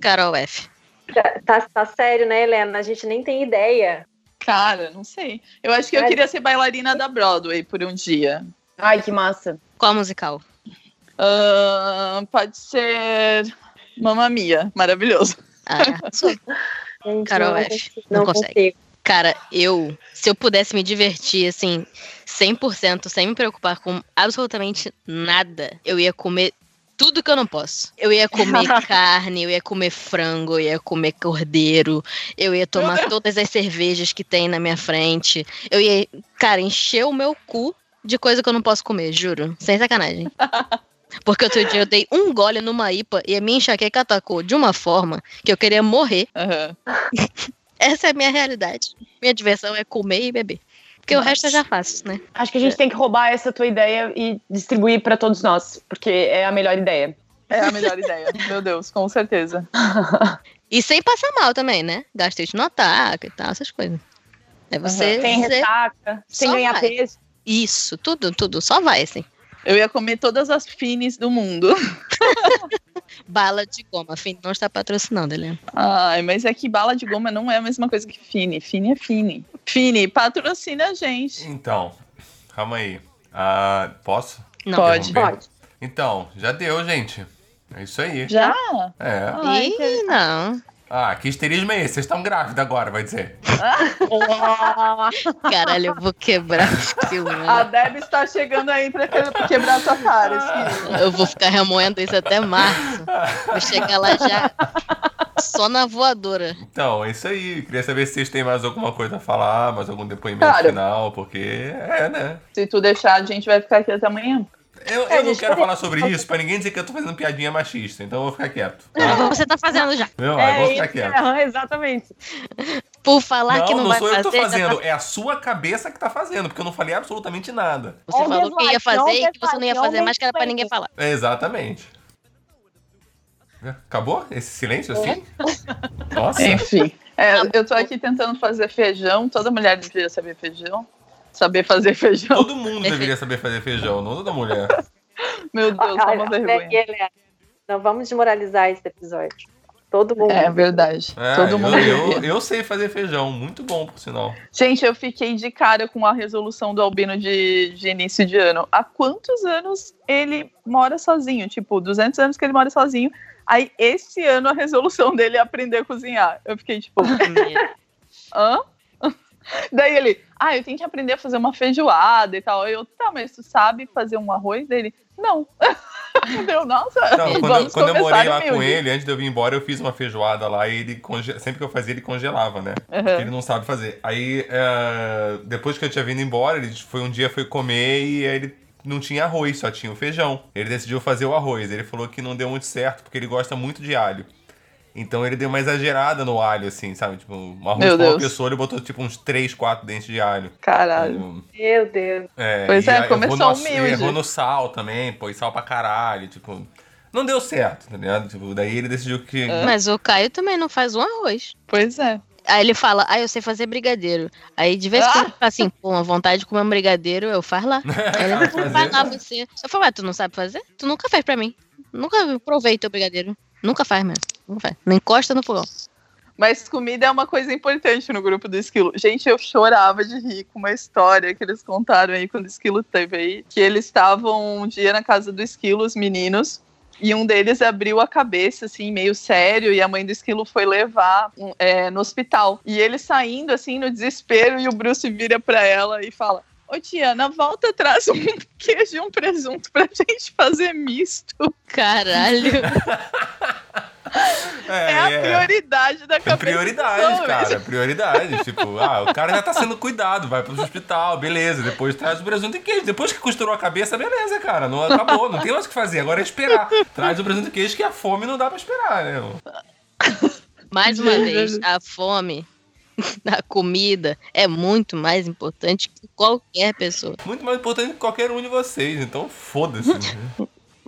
Carol F. tá, tá, tá sério, né, Helena? A gente nem tem ideia. Cara, não sei. Eu acho que eu queria ser bailarina da Broadway por um dia. Ai, que massa. Qual musical? Ahn, pode ser Mamma Mia, maravilhoso. Ah. Gente, Carol F. Não não consegue. consigo. Cara, eu, se eu pudesse me divertir, assim, 100%, sem me preocupar com absolutamente nada, eu ia comer tudo que eu não posso. Eu ia comer carne, eu ia comer frango, eu ia comer cordeiro, eu ia tomar todas as cervejas que tem na minha frente. Eu ia, cara, encher o meu cu de coisa que eu não posso comer, juro. Sem sacanagem. Porque outro dia eu dei um gole numa IPA e a minha enxaqueca atacou de uma forma que eu queria morrer. Aham. Essa é a minha realidade. Minha diversão é comer e beber. Porque o resto eu já faço, né? Acho que a gente tem que roubar essa tua ideia e distribuir para todos nós, porque é a melhor ideia. É a melhor ideia. Meu Deus, com certeza. E sem passar mal também, né? Gastrite no ataque e tal, essas coisas. É você. Sem você- ressaca, sem ganhar vai. peso. Isso, tudo, tudo. Só vai, assim. Eu ia comer todas as finis do mundo. Bala de goma. Fim, não está patrocinando, Helena. Ai, mas é que bala de goma não é a mesma coisa que Fini. Fini é Fini. Fini, patrocina a gente. Então, calma aí. Ah, posso? Não. Pode. Pode. Então, já deu, gente. É isso aí. Já? É. Ai, Ih, não. Ah, que histerismo é esse? Vocês estão grávidos agora, vai dizer. Caralho, eu vou quebrar o filme. A Deb está chegando aí pra que- quebrar sua cara. Assim. Eu vou ficar remoendo isso até março. Vou chegar lá já só na voadora. Então, é isso aí. Queria saber se vocês têm mais alguma coisa a falar, mais algum depoimento Cara. final, porque é, né? Se tu deixar, a gente vai ficar aqui até amanhã. Eu, É, eu não quero falar sobre isso pra ninguém dizer que eu tô fazendo piadinha machista, então eu vou ficar quieto. Ah, Você tá fazendo já. Eu É vou isso, ficar quieto. é, exatamente. Por falar Não, que não, não vai sou eu que tô fazer, já tá- fazendo, é a sua cabeça que tá fazendo, porque eu não falei absolutamente nada. Você All falou que ia fazer e que você não ia fazer mais, que era pra ninguém falar. É, exatamente. Acabou esse silêncio assim? Nossa. Enfim. É, eu tô aqui tentando fazer feijão. Toda mulher deveria saber feijão. Saber fazer feijão. Todo mundo deveria saber fazer feijão, não toda mulher. Meu Deus, uma vergonha. Não vamos desmoralizar esse episódio. Todo mundo. É verdade. É, Todo eu, mundo eu, deveria. eu sei fazer feijão, muito bom, por sinal. Gente, eu fiquei de cara com a resolução do Albino de, de início de ano. Há quantos anos ele mora sozinho? Tipo, 200 anos que ele mora sozinho. Aí, esse ano, a resolução dele é aprender a cozinhar. Eu fiquei tipo, hã? Daí ele, ah, eu tenho que aprender a fazer uma feijoada e tal. Eu, tá, mas tu sabe fazer um arroz dele? Não. Deu, nossa, Não, quando, eu- vamos quando eu morei lá com ele, antes de eu vir embora, eu fiz uma feijoada lá e ele conge... sempre que eu fazia, ele congelava, né? Uhum. Porque ele não sabe fazer. Aí, é, depois que eu tinha vindo embora, ele foi um dia foi comer e aí ele não tinha arroz, só tinha o feijão. Ele decidiu fazer o arroz. Ele falou que não deu muito certo, porque ele gosta muito de alho. Então ele deu uma exagerada no alho, assim, sabe? Tipo, um arroz pra uma pessoa, ele botou tipo uns 3, 4 dentes de alho. Caralho. Meu Deus. É, Pois é, começou no, humilde. Errou no sal também, pôs sal pra caralho, tipo... Não deu certo, tá ligado? Tipo, daí ele decidiu que... Mas o Caio também não faz um arroz. Pois é. Aí ele fala, ah, eu sei fazer brigadeiro. Aí de vez em quando ele fala assim, pô, uma vontade de comer um brigadeiro, eu faz lá. Aí ele, Fazer. vai lá você. Eu falo, ué, tu não sabe fazer? Tu nunca fez pra mim. Nunca provei teu brigadeiro. Nunca faz mesmo. Nunca faz. Não encosta no fogão. Mas comida é uma coisa importante no grupo do Esquilo. Gente, eu chorava de rir com uma história que eles contaram aí quando o Esquilo teve aí. Que eles estavam um dia na casa do Esquilo, os meninos. E um deles abriu a cabeça, assim, meio sério, e a mãe do esquilo foi levar é, no hospital. E ele saindo, assim, no desespero, e o Bruce vira pra ela e fala: Ô Tiana, volta atrás um queijo e um presunto pra gente fazer misto. Caralho. É, a prioridade da cabeça. prioridade, das pessoas. cara. Prioridade. tipo, ah, o cara já tá sendo cuidado, vai pro hospital, beleza. Depois traz o presunto e queijo. Depois que costurou a cabeça, beleza, cara. Não acabou, não tem mais o que fazer. Agora é esperar. Traz o presunto e queijo que a fome não dá pra esperar, né? Mais uma vez, a fome, a comida é muito mais importante que qualquer pessoa. Muito mais importante que qualquer um de vocês. Então, foda-se.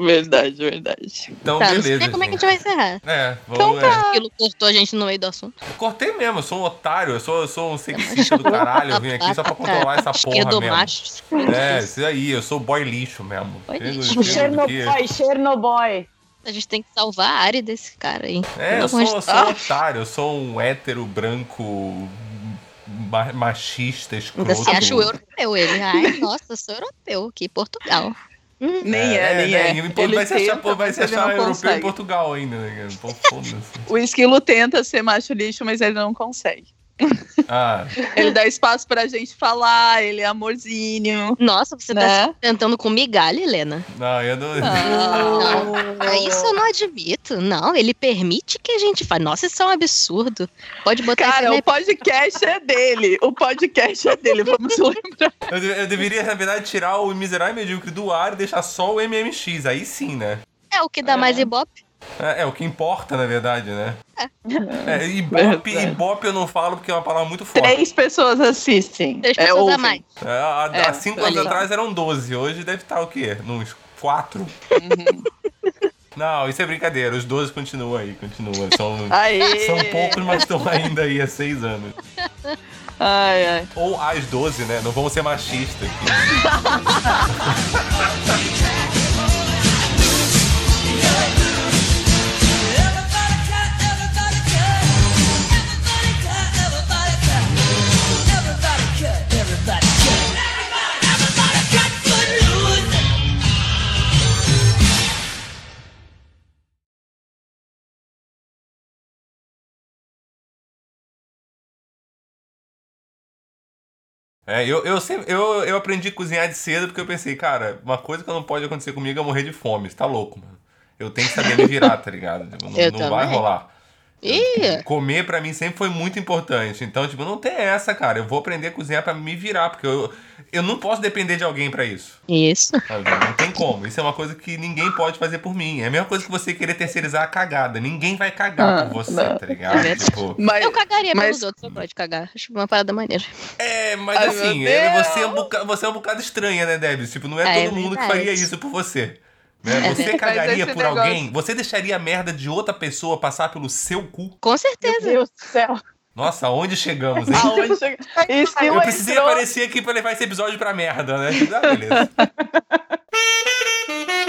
Verdade, verdade. Então, tá, não sei beleza. como é que a gente. vai encerrar. É, Então vamos. tá. é. Aquilo cortou a gente no meio do assunto. Eu cortei mesmo, eu sou um otário, eu sou, eu sou um sexista do caralho. Eu vim aqui só pra controlar essa porra mesmo. Esquerdomacho. É, isso aí, eu sou boy lixo mesmo. Boy lixo. Chernobyl, Chernobyl. A gente tem que salvar a área desse cara aí. É, eu sou, eu sou um otário, eu sou um hétero branco ma- machista, escroto. Ainda se acha o europeu ele. Ai, nossa, eu sou europeu aqui, Portugal. Nem é, nem é. né? E pô, Ele vai se achar, pô, vai se achar europeu consegue. em Portugal ainda, né? Pô, foda-se. O esquilo tenta ser macho lixo, mas ele não consegue. Ah, Ele dá espaço pra gente falar, ele é amorzinho. Nossa, você Né? tá se tentando com migalha, Helena. não, eu não. Não, Ah, isso eu não admito. Não, ele permite que a gente fale. Nossa, isso é um absurdo. Pode botar Cara, o podcast é dele. O podcast é dele, vamos lembrar. Eu, de- eu deveria, na verdade, tirar o miserável e medíocre do ar e deixar só o MMX, aí sim, né? É o que dá mais ibope. É, é o que importa, na verdade, né? É, ibope, ibope eu não falo porque é uma palavra muito forte. Três pessoas assistem. Três É, pessoas a ouvem. mais. É, há, É, há cinco anos atrás eram 12, hoje deve estar o quê? Nos quatro? Não, isso é brincadeira, os 12 continuam aí, continuam. São, são poucos, mas estão ainda aí há seis anos. Ai, ai. Ou as 12, né? Não vamos ser machistas É, eu, eu, sempre, eu, eu aprendi a cozinhar de cedo porque eu pensei, cara, uma coisa que não pode acontecer comigo é morrer de fome. Você tá louco, mano. Eu tenho que saber me virar, tá ligado? Tipo, não não vai rolar. Ih, Comer pra mim sempre foi muito importante. Então, tipo, não tem essa, cara. Eu vou aprender a cozinhar pra me virar, porque eu, eu não posso depender de alguém pra isso. isso. sabe? Não tem como. Isso é uma coisa que ninguém pode fazer por mim. É a mesma coisa que você querer terceirizar a cagada. Ninguém vai cagar Ah, por você, não. tá ligado? É. Tipo, Mas, Eu cagaria mas- pelos outros, eu gosto de cagar. Acho uma parada maneira. é, mas Ai, assim, é, você, é um bocado, você é um bocado estranha, né, Debs? Tipo, não é, É, todo mundo que faria isso por você. Né? É. Você cagaria por negócio. alguém? Você deixaria a merda de outra pessoa passar pelo seu cu? Com certeza. Meu Deus do céu. Nossa, aonde chegamos, hein? Aonde chegamos? Eu precisei entrou... aparecer aqui pra levar esse episódio pra merda, né? Ah, beleza.